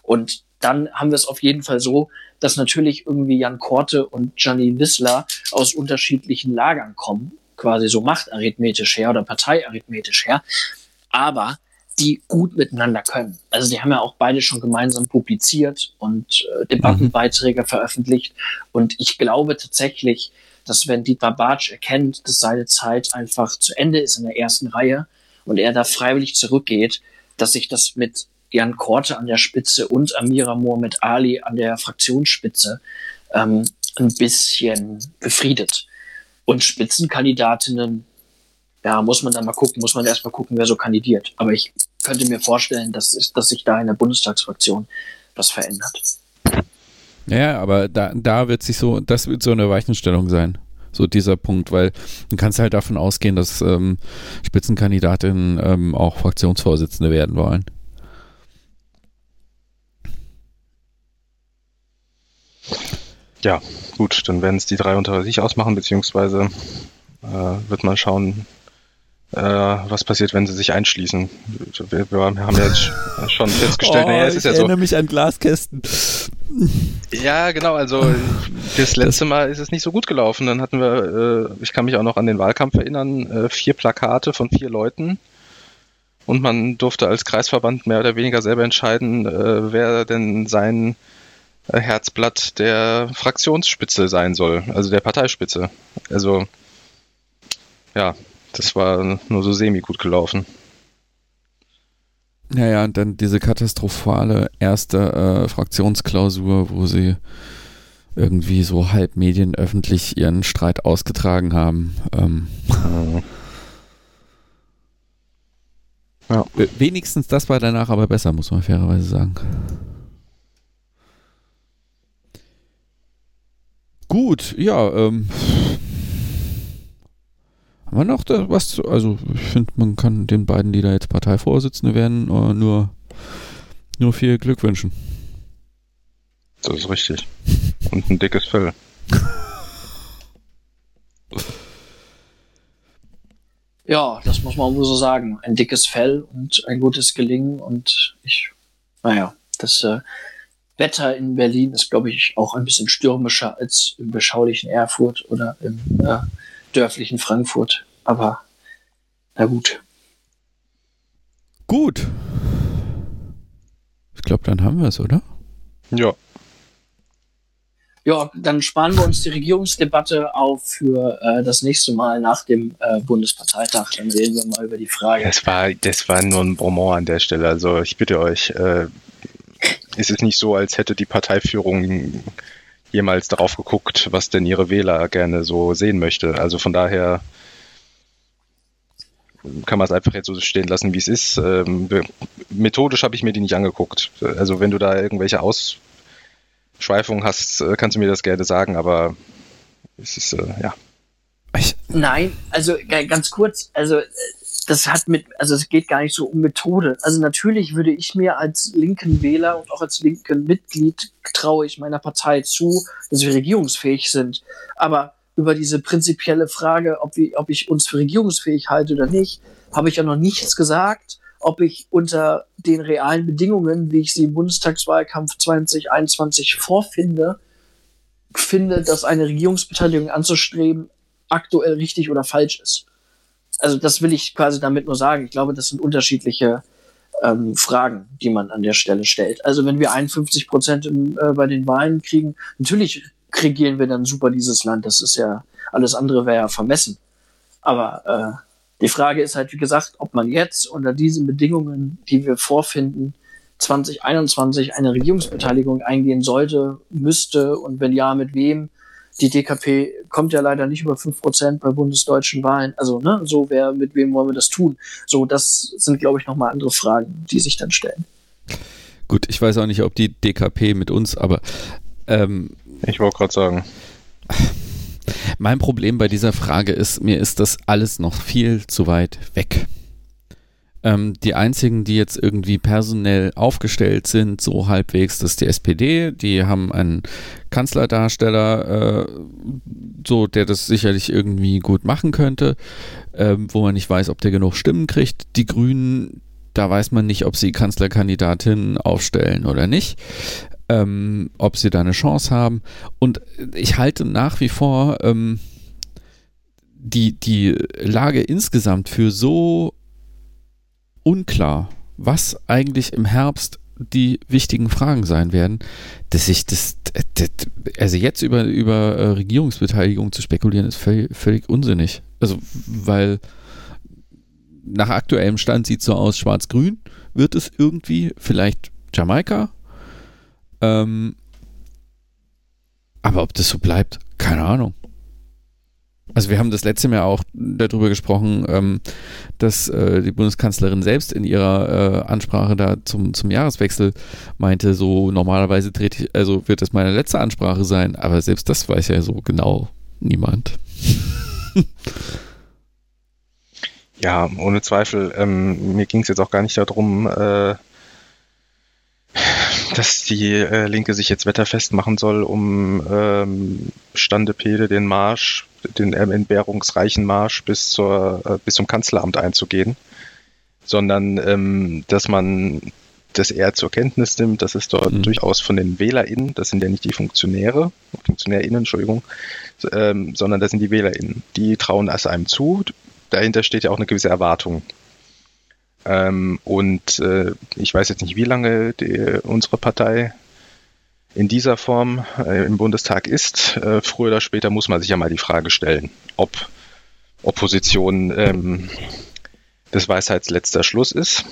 Speaker 3: Und dann haben wir es auf jeden Fall so, dass natürlich irgendwie Jan Korte und Janine Wissler aus unterschiedlichen Lagern kommen, quasi so machtarithmetisch her oder parteiarithmetisch her, aber die gut miteinander können. Also die haben ja auch beide schon gemeinsam publiziert und äh, Debattenbeiträge mhm. veröffentlicht. Und ich glaube tatsächlich, dass wenn Dietmar Bartsch erkennt, dass seine Zeit einfach zu Ende ist in der ersten Reihe und er da freiwillig zurückgeht, dass sich das mit Jan Korte an der Spitze und Amira Mohamed Ali an der Fraktionsspitze ähm, ein bisschen befriedet. Und Spitzenkandidatinnen, ja, muss man dann mal gucken, muss man erst mal gucken, wer so kandidiert. Aber ich könnte mir vorstellen, dass, dass sich da in der Bundestagsfraktion was verändert.
Speaker 1: Ja, aber da, da wird sich so, das wird so eine Weichenstellung sein so dieser Punkt, weil du kannst halt davon ausgehen, dass ähm, Spitzenkandidatinnen ähm, auch Fraktionsvorsitzende werden wollen.
Speaker 2: Ja, gut, dann werden es die drei unter sich ausmachen, beziehungsweise äh, wird man schauen, äh, was passiert, wenn sie sich einschließen. Wir, wir haben jetzt schon festgestellt,
Speaker 1: oh, naja, es ist ja so. Ich erinnere mich an Glaskästen.
Speaker 2: Ja, genau, also das letzte Mal ist es nicht so gut gelaufen. Dann hatten wir, äh, ich kann mich auch noch an den Wahlkampf erinnern, äh, vier Plakate von vier Leuten. Und man durfte als Kreisverband mehr oder weniger selber entscheiden, äh, wer denn sein äh, Herzblatt der Fraktionsspitze sein soll, also der Parteispitze. Also ja, das war nur so semi gut gelaufen.
Speaker 1: Naja, und dann diese katastrophale erste äh, Fraktionsklausur, wo sie irgendwie so halb medienöffentlich ihren Streit ausgetragen haben. Ähm. Ja. Wenigstens das war danach aber besser, muss man fairerweise sagen. Gut, ja, ähm. Haben wir noch da was zu. Also, ich finde, man kann den beiden, die da jetzt Parteivorsitzende werden, äh, nur, nur viel Glück wünschen.
Speaker 2: Das ist richtig. Und ein dickes Fell.
Speaker 3: ja, das muss man so sagen. Ein dickes Fell und ein gutes Gelingen und ich, naja, das äh, Wetter in Berlin ist, glaube ich, auch ein bisschen stürmischer als im beschaulichen Erfurt oder im äh, dörflichen Frankfurt. Aber na gut.
Speaker 1: Gut. Ich glaube, dann haben wir es, oder?
Speaker 2: Ja.
Speaker 3: Ja, dann sparen wir uns die Regierungsdebatte auf für äh, das nächste Mal nach dem äh, Bundesparteitag. Dann reden wir mal über die Frage.
Speaker 2: Das war, das war nur ein Bonbon an der Stelle. Also ich bitte euch, äh, ist es nicht so, als hätte die Parteiführung jemals darauf geguckt, was denn ihre Wähler gerne so sehen möchte. Also von daher kann man es einfach jetzt so stehen lassen, wie es ist. Ähm, methodisch habe ich mir die nicht angeguckt. Also wenn du da irgendwelche Ausschweifungen hast, äh, kannst du mir das gerne sagen, aber es ist, äh, ja.
Speaker 3: Nein, also ganz kurz, also das hat mit, also es geht gar nicht so um Methode. Also natürlich würde ich mir als linken Wähler und auch als linken Mitglied traue ich meiner Partei zu, dass wir regierungsfähig sind. Aber über diese prinzipielle Frage, ob, wir, ob ich uns für regierungsfähig halte oder nicht, habe ich ja noch nichts gesagt. Ob ich unter den realen Bedingungen, wie ich sie im Bundestagswahlkampf 2021 vorfinde, finde, dass eine Regierungsbeteiligung anzustreben aktuell richtig oder falsch ist. Also das will ich quasi damit nur sagen. Ich glaube, das sind unterschiedliche ähm, Fragen, die man an der Stelle stellt. Also wenn wir 51 Prozent äh, bei den Wahlen kriegen, natürlich regieren wir dann super dieses Land. Das ist ja, alles andere wäre ja vermessen. Aber äh, die Frage ist halt, wie gesagt, ob man jetzt unter diesen Bedingungen, die wir vorfinden, 2021 eine Regierungsbeteiligung eingehen sollte, müsste und wenn ja, mit wem. Die DKP kommt ja leider nicht über fünf Prozent bei bundesdeutschen Wahlen. Also, ne, so wer, mit wem wollen wir das tun? So, das sind, glaube ich, nochmal andere Fragen, die sich dann stellen.
Speaker 1: Gut, ich weiß auch nicht, ob die DKP mit uns, aber ähm,
Speaker 2: ich wollte gerade sagen.
Speaker 1: Mein Problem bei dieser Frage ist, mir ist das alles noch viel zu weit weg. Ähm, die einzigen, die jetzt irgendwie personell aufgestellt sind, so halbwegs, das ist die SPD. Die haben einen Kanzlerdarsteller, äh, so der das sicherlich irgendwie gut machen könnte, äh, wo man nicht weiß, ob der genug Stimmen kriegt. Die Grünen, da weiß man nicht, ob sie Kanzlerkandidatin aufstellen oder nicht ähm, ob sie da eine Chance haben. Und ich halte nach wie vor ähm, die, die Lage insgesamt für so unklar, was eigentlich im Herbst die wichtigen Fragen sein werden, dass ich das, also jetzt über, über äh, Regierungsbeteiligung zu spekulieren, ist völlig, völlig unsinnig. Also, weil nach aktuellem Stand sieht es so aus, schwarz-grün wird es irgendwie, vielleicht Jamaika, ähm, aber ob das so bleibt, keine Ahnung. Also wir haben das letzte Mal auch darüber gesprochen, ähm, dass äh, die Bundeskanzlerin selbst in ihrer äh, Ansprache da zum, zum Jahreswechsel meinte, so normalerweise trete ich, also wird das meine letzte Ansprache sein, aber selbst das weiß ja so genau niemand.
Speaker 2: ja, ohne Zweifel. Ähm, mir ging es jetzt auch gar nicht darum, äh, dass die äh, Linke sich jetzt wetterfest machen soll, um ähm, Standepede den Marsch, den äh, entbehrungsreichen Marsch bis, zur, äh, bis zum Kanzleramt einzugehen, sondern ähm, dass man das eher zur Kenntnis nimmt, dass es dort mhm. durchaus von den WählerInnen, das sind ja nicht die Funktionäre, FunktionärInnen, Entschuldigung, ähm, sondern das sind die WählerInnen, die trauen es einem zu. Dahinter steht ja auch eine gewisse Erwartung ähm, und äh, ich weiß jetzt nicht, wie lange die, unsere Partei in dieser Form äh, im Bundestag ist. Äh, früher oder später muss man sich ja mal die Frage stellen, ob Opposition ähm, des Weisheitsletzter Schluss ist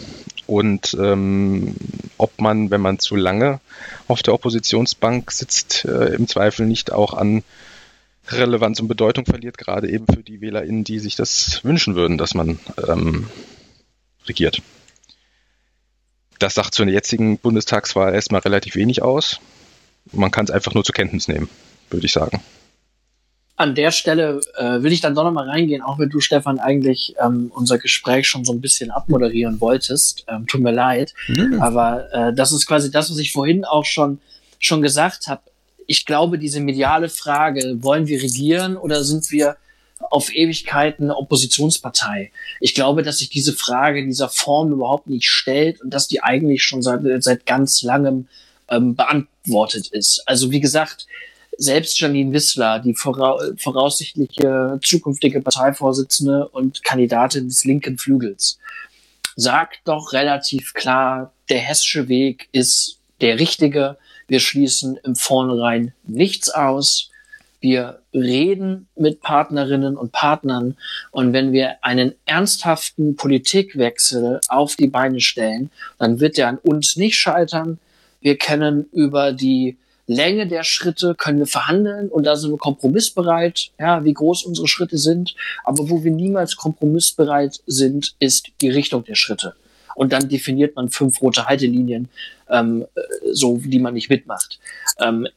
Speaker 2: und ähm, ob man, wenn man zu lange auf der Oppositionsbank sitzt, äh, im Zweifel nicht auch an Relevanz und Bedeutung verliert, gerade eben für die WählerInnen, die sich das wünschen würden, dass man ähm, regiert. Das sagt zur jetzigen Bundestagswahl erstmal relativ wenig aus. Man kann es einfach nur zur Kenntnis nehmen, würde ich sagen.
Speaker 3: An der Stelle äh, will ich dann doch nochmal reingehen, auch wenn du, Stefan, eigentlich ähm, unser Gespräch schon so ein bisschen abmoderieren wolltest. Ähm, tut mir leid. Mhm. Aber äh, das ist quasi das, was ich vorhin auch schon, schon gesagt habe. Ich glaube, diese mediale Frage, wollen wir regieren oder sind wir auf Ewigkeiten eine Oppositionspartei? Ich glaube, dass sich diese Frage in dieser Form überhaupt nicht stellt und dass die eigentlich schon seit, seit ganz langem ähm, beantwortet ist. Also wie gesagt, selbst Janine Wissler, die voraussichtliche zukünftige Parteivorsitzende und Kandidatin des linken Flügels, sagt doch relativ klar, der hessische Weg ist der richtige. Wir schließen im Vornherein nichts aus. Wir reden mit Partnerinnen und Partnern. Und wenn wir einen ernsthaften Politikwechsel auf die Beine stellen, dann wird er an uns nicht scheitern. Wir können über die Länge der Schritte können wir verhandeln und da sind wir kompromissbereit, ja, wie groß unsere Schritte sind. Aber wo wir niemals kompromissbereit sind, ist die Richtung der Schritte. Und dann definiert man fünf rote Haltelinien, ähm, so die man nicht mitmacht. Ähm,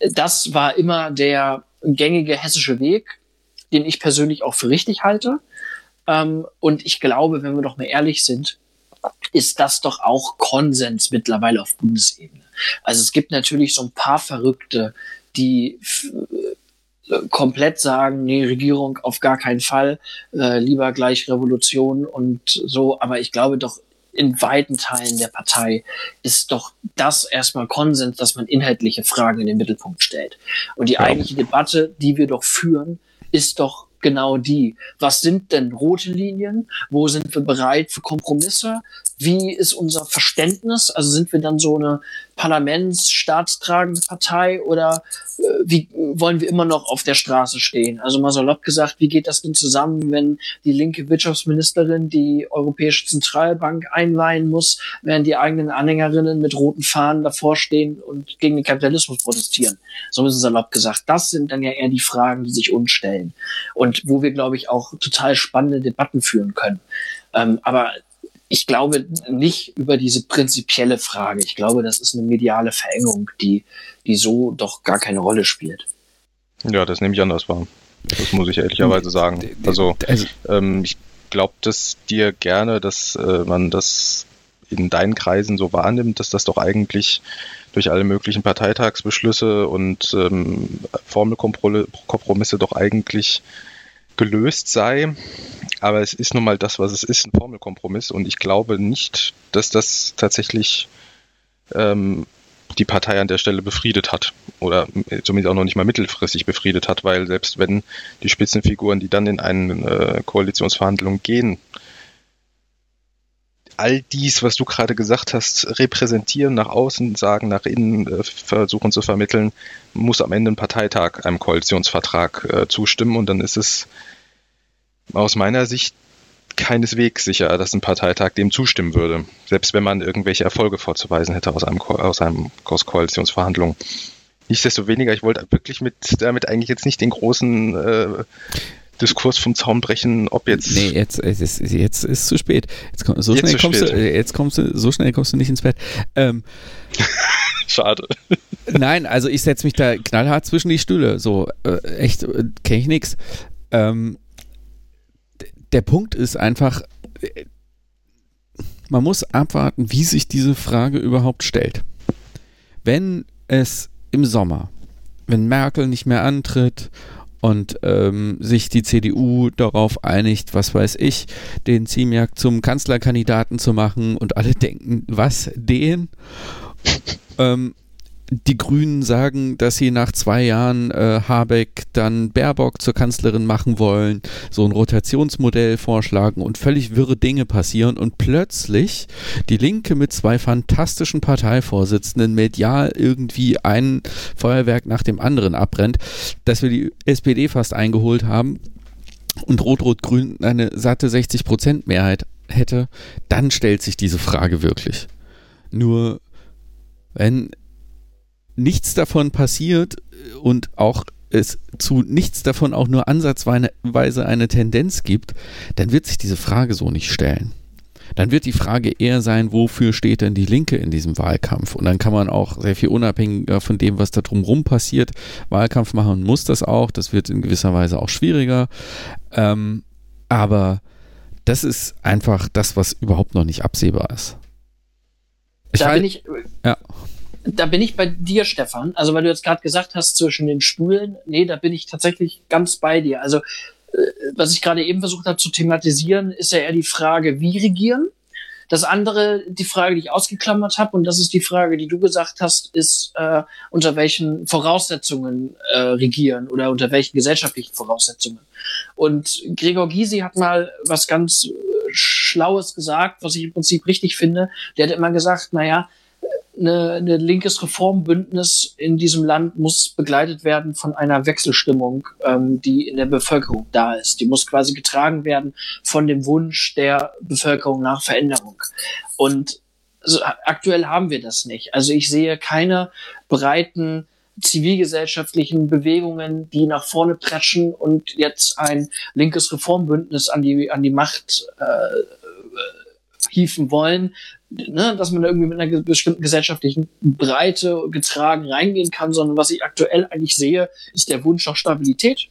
Speaker 3: das war immer der gängige hessische Weg, den ich persönlich auch für richtig halte. Ähm, und ich glaube, wenn wir doch mal ehrlich sind, ist das doch auch Konsens mittlerweile auf Bundesebene. Also es gibt natürlich so ein paar Verrückte, die äh, komplett sagen, nee, Regierung auf gar keinen Fall, äh, lieber gleich Revolution und so. Aber ich glaube doch, in weiten Teilen der Partei ist doch das erstmal Konsens, dass man inhaltliche Fragen in den Mittelpunkt stellt. Und die eigentliche Debatte, die wir doch führen, ist doch genau die. Was sind denn rote Linien? Wo sind wir bereit für Kompromisse? Wie ist unser Verständnis? Also sind wir dann so eine parlamentsstaatstragende Partei oder äh, wie wollen wir immer noch auf der Straße stehen? Also mal salopp gesagt, wie geht das denn zusammen, wenn die linke Wirtschaftsministerin die Europäische Zentralbank einweihen muss, während die eigenen Anhängerinnen mit roten Fahnen davor stehen und gegen den Kapitalismus protestieren? So ist es salopp gesagt. Das sind dann ja eher die Fragen, die sich uns stellen und wo wir, glaube ich, auch total spannende Debatten führen können. Ähm, aber ich glaube nicht über diese prinzipielle Frage. Ich glaube, das ist eine mediale Verengung, die, die so doch gar keine Rolle spielt.
Speaker 2: Ja, das nehme ich anders wahr. Das muss ich ehrlicherweise sagen. Also, also ähm, ich glaube das dir gerne, dass äh, man das in deinen Kreisen so wahrnimmt, dass das doch eigentlich durch alle möglichen Parteitagsbeschlüsse und ähm, Formelkompromisse doch eigentlich gelöst sei. Aber es ist nun mal das, was es ist, ein Formelkompromiss. Und ich glaube nicht, dass das tatsächlich ähm, die Partei an der Stelle befriedet hat. Oder zumindest auch noch nicht mal mittelfristig befriedet hat, weil selbst wenn die Spitzenfiguren, die dann in eine äh, Koalitionsverhandlung gehen, all dies, was du gerade gesagt hast, repräsentieren, nach außen sagen, nach innen äh, versuchen zu vermitteln, muss am Ende ein Parteitag einem Koalitionsvertrag äh, zustimmen und dann ist es aus meiner Sicht keineswegs sicher, dass ein Parteitag dem zustimmen würde, selbst wenn man irgendwelche Erfolge vorzuweisen hätte aus einem, aus einem aus Koalitionsverhandlungen. Nichtsdestoweniger, ich wollte wirklich mit damit eigentlich jetzt nicht den großen äh, Diskurs vom Zaun brechen, ob jetzt.
Speaker 1: Nee, jetzt, jetzt, jetzt ist zu spät. Jetzt, komm, so, jetzt schnell kommst spät. du, jetzt kommst du, so schnell kommst du nicht ins Bett. Ähm,
Speaker 2: Schade.
Speaker 1: Nein, also ich setze mich da knallhart zwischen die Stühle. So, äh, echt, äh, kenne ich nichts. Ähm, der Punkt ist einfach, äh, man muss abwarten, wie sich diese Frage überhaupt stellt. Wenn es im Sommer, wenn Merkel nicht mehr antritt und ähm, sich die CDU darauf einigt, was weiß ich, den Ziemiak zum Kanzlerkandidaten zu machen und alle denken, was, den? ähm, die Grünen sagen, dass sie nach zwei Jahren äh, Habeck dann Baerbock zur Kanzlerin machen wollen, so ein Rotationsmodell vorschlagen und völlig wirre Dinge passieren und plötzlich die Linke mit zwei fantastischen Parteivorsitzenden medial irgendwie ein Feuerwerk nach dem anderen abbrennt, dass wir die SPD fast eingeholt haben und Rot-Rot-Grün eine satte 60% Mehrheit hätte, dann stellt sich diese Frage wirklich. Nur wenn nichts davon passiert und auch es zu nichts davon auch nur ansatzweise eine Tendenz gibt, dann wird sich diese Frage so nicht stellen. Dann wird die Frage eher sein, wofür steht denn die Linke in diesem Wahlkampf? Und dann kann man auch sehr viel unabhängiger von dem, was da drumherum passiert, Wahlkampf machen muss das auch. Das wird in gewisser Weise auch schwieriger. Ähm, aber das ist einfach das, was überhaupt noch nicht absehbar ist.
Speaker 3: Ich da bin ich. Ja da bin ich bei dir, Stefan. Also, weil du jetzt gerade gesagt hast, zwischen den Stuhlen, nee, da bin ich tatsächlich ganz bei dir. Also, was ich gerade eben versucht habe zu thematisieren, ist ja eher die Frage, wie regieren. Das andere, die Frage, die ich ausgeklammert habe, und das ist die Frage, die du gesagt hast, ist, äh, unter welchen Voraussetzungen äh, regieren oder unter welchen gesellschaftlichen Voraussetzungen. Und Gregor Gysi hat mal was ganz äh, Schlaues gesagt, was ich im Prinzip richtig finde. Der hat immer gesagt, naja, eine, eine linkes Reformbündnis in diesem Land muss begleitet werden von einer Wechselstimmung, ähm, die in der Bevölkerung da ist. Die muss quasi getragen werden von dem Wunsch der Bevölkerung nach Veränderung. Und also aktuell haben wir das nicht. Also ich sehe keine breiten zivilgesellschaftlichen Bewegungen, die nach vorne pratschen und jetzt ein linkes Reformbündnis an die, an die Macht äh, hieven wollen, ne, dass man da irgendwie mit einer bestimmten gesellschaftlichen Breite getragen reingehen kann, sondern was ich aktuell eigentlich sehe, ist der Wunsch nach Stabilität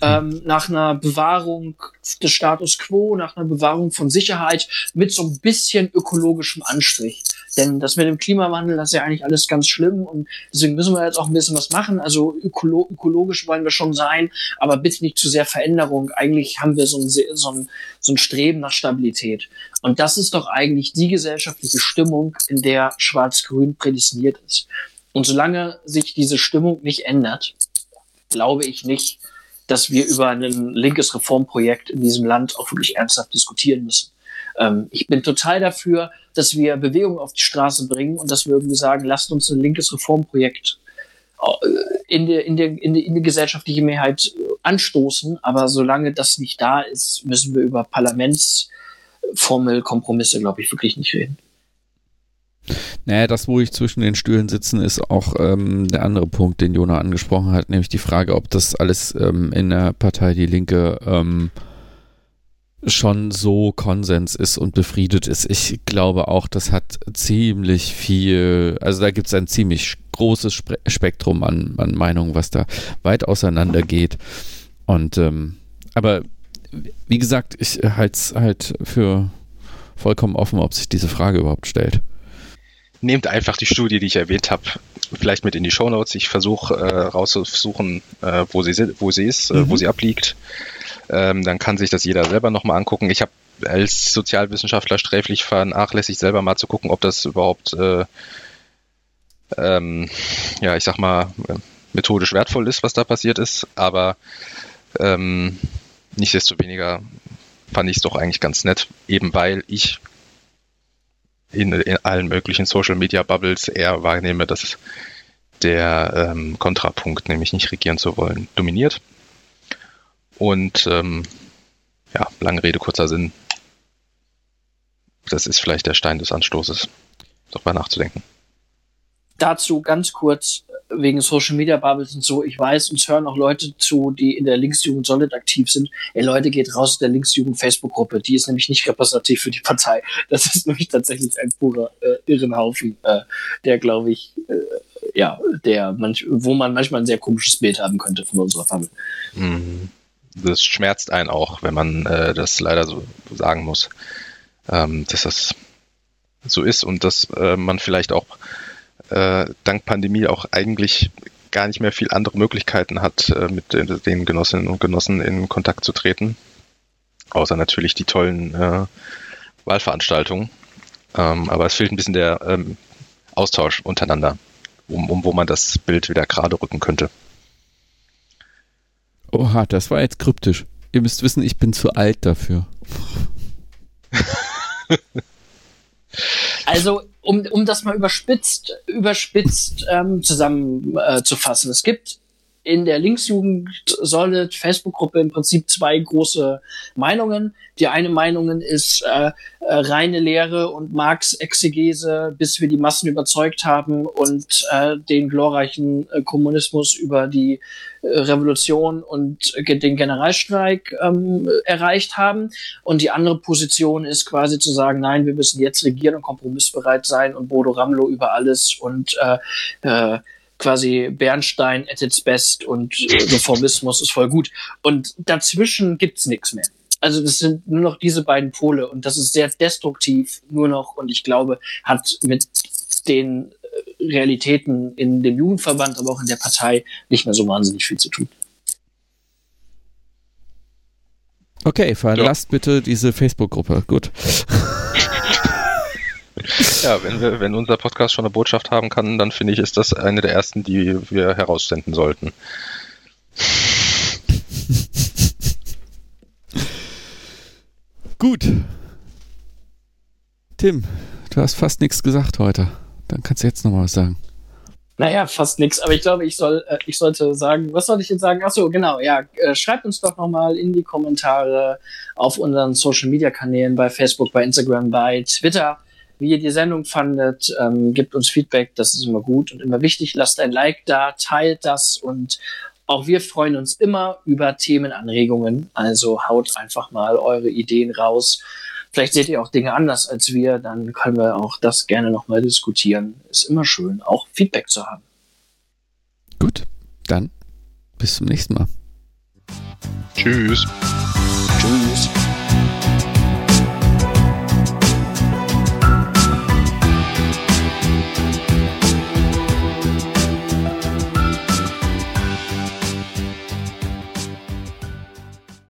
Speaker 3: ähm, nach einer Bewahrung des Status quo, nach einer Bewahrung von Sicherheit mit so ein bisschen ökologischem Anstrich. Denn das mit dem Klimawandel, das ist ja eigentlich alles ganz schlimm und deswegen müssen wir jetzt auch ein bisschen was machen. Also ökolo ökologisch wollen wir schon sein, aber bitte nicht zu sehr Veränderung. Eigentlich haben wir so ein, so ein, so ein Streben nach Stabilität. Und das ist doch eigentlich die gesellschaftliche Stimmung, in der Schwarz-Grün prädestiniert ist. Und solange sich diese Stimmung nicht ändert, glaube ich nicht, dass wir über ein linkes Reformprojekt in diesem Land auch wirklich ernsthaft diskutieren müssen. Ähm, ich bin total dafür, dass wir Bewegung auf die Straße bringen und dass wir irgendwie sagen, lasst uns ein linkes Reformprojekt äh, in der, in der, in der, in die gesellschaftliche Mehrheit anstoßen. Aber solange das nicht da ist, müssen wir über Parlamentsformelkompromisse, glaube ich, wirklich nicht reden.
Speaker 1: Naja, das, wo ich zwischen den Stühlen sitzen, ist auch ähm, der andere Punkt, den Jona angesprochen hat, nämlich die Frage, ob das alles ähm, in der Partei Die Linke ähm, schon so Konsens ist und befriedet ist. Ich glaube auch, das hat ziemlich viel, also da gibt es ein ziemlich großes Spe Spektrum an, an Meinungen, was da weit auseinander geht. Und ähm, aber wie gesagt, ich halte es halt für vollkommen offen, ob sich diese Frage überhaupt stellt
Speaker 2: nehmt einfach die Studie, die ich erwähnt habe, vielleicht mit in die Show Notes. Ich versuche äh, rauszusuchen, äh, wo, sie, wo sie ist, mhm. äh, wo mhm. sie abliegt. Ähm, dann kann sich das jeder selber nochmal angucken. Ich habe als Sozialwissenschaftler sträflich vernachlässigt, selber mal zu gucken, ob das überhaupt, äh, ähm, ja, ich sag mal, methodisch wertvoll ist, was da passiert ist. Aber ähm, nichtsdestoweniger fand ich es doch eigentlich ganz nett, eben weil ich in, in allen möglichen Social Media Bubbles eher wahrnehme, dass der ähm, Kontrapunkt, nämlich nicht regieren zu wollen, dominiert. Und ähm, ja, lange Rede, kurzer Sinn. Das ist vielleicht der Stein des Anstoßes, darüber nachzudenken.
Speaker 3: Dazu ganz kurz wegen Social Media Bubbles und so. Ich weiß, uns hören auch Leute zu, die in der Linksjugend Solid aktiv sind. Ey, Leute, geht raus aus der Linksjugend Facebook-Gruppe. Die ist nämlich nicht repräsentativ für die Partei. Das ist nämlich tatsächlich ein purer äh, Irrenhaufen, äh, der, glaube ich, äh, ja, der manch, wo man manchmal ein sehr komisches Bild haben könnte von unserer Bubble.
Speaker 2: Mhm. Das schmerzt einen auch, wenn man äh, das leider so sagen muss, ähm, dass das so ist und dass äh, man vielleicht auch äh, dank Pandemie auch eigentlich gar nicht mehr viel andere Möglichkeiten hat, äh, mit den, den, Genossinnen und Genossen in Kontakt zu treten. Außer natürlich die tollen äh, Wahlveranstaltungen. Ähm, aber es fehlt ein bisschen der ähm, Austausch untereinander, um, um wo man das Bild wieder gerade rücken könnte.
Speaker 1: Oha, das war jetzt kryptisch. Ihr müsst wissen, ich bin zu alt dafür.
Speaker 3: Also, um, um das mal überspitzt, überspitzt ähm, zusammenzufassen. Äh, es gibt in der Linksjugend Solid Facebook-Gruppe im Prinzip zwei große Meinungen. Die eine Meinung ist äh, äh, reine Lehre und Marx-Exegese, bis wir die Massen überzeugt haben und äh, den glorreichen äh, Kommunismus über die Revolution und den Generalstreik ähm, erreicht haben. Und die andere Position ist quasi zu sagen, nein, wir müssen jetzt regieren und kompromissbereit sein und Bodo Ramlo über alles und äh, äh, quasi Bernstein at its best und Reformismus ist voll gut. Und dazwischen gibt's nichts mehr. Also das sind nur noch diese beiden Pole und das ist sehr destruktiv nur noch und ich glaube, hat mit den Realitäten in dem Jugendverband, aber auch in der Partei nicht mehr so wahnsinnig viel zu tun.
Speaker 1: Okay, verlasst ja. bitte diese Facebook-Gruppe. Gut.
Speaker 2: Ja, wenn, wir, wenn unser Podcast schon eine Botschaft haben kann, dann finde ich, ist das eine der ersten, die wir heraussenden sollten.
Speaker 1: Gut. Tim, du hast fast nichts gesagt heute. Dann kannst du jetzt noch mal was sagen.
Speaker 3: Naja, fast nichts, aber ich glaube, ich soll, äh, ich sollte sagen, was soll ich jetzt sagen? Achso, genau, ja, äh, schreibt uns doch nochmal in die Kommentare auf unseren Social Media Kanälen bei Facebook, bei Instagram, bei Twitter, wie ihr die Sendung fandet. Ähm, gebt uns Feedback, das ist immer gut und immer wichtig. Lasst ein Like da, teilt das und auch wir freuen uns immer über Themenanregungen. Also haut einfach mal eure Ideen raus. Vielleicht seht ihr auch Dinge anders als wir, dann können wir auch das gerne nochmal diskutieren. Ist immer schön, auch Feedback zu haben.
Speaker 1: Gut, dann bis zum nächsten Mal.
Speaker 2: Tschüss.
Speaker 3: Tschüss.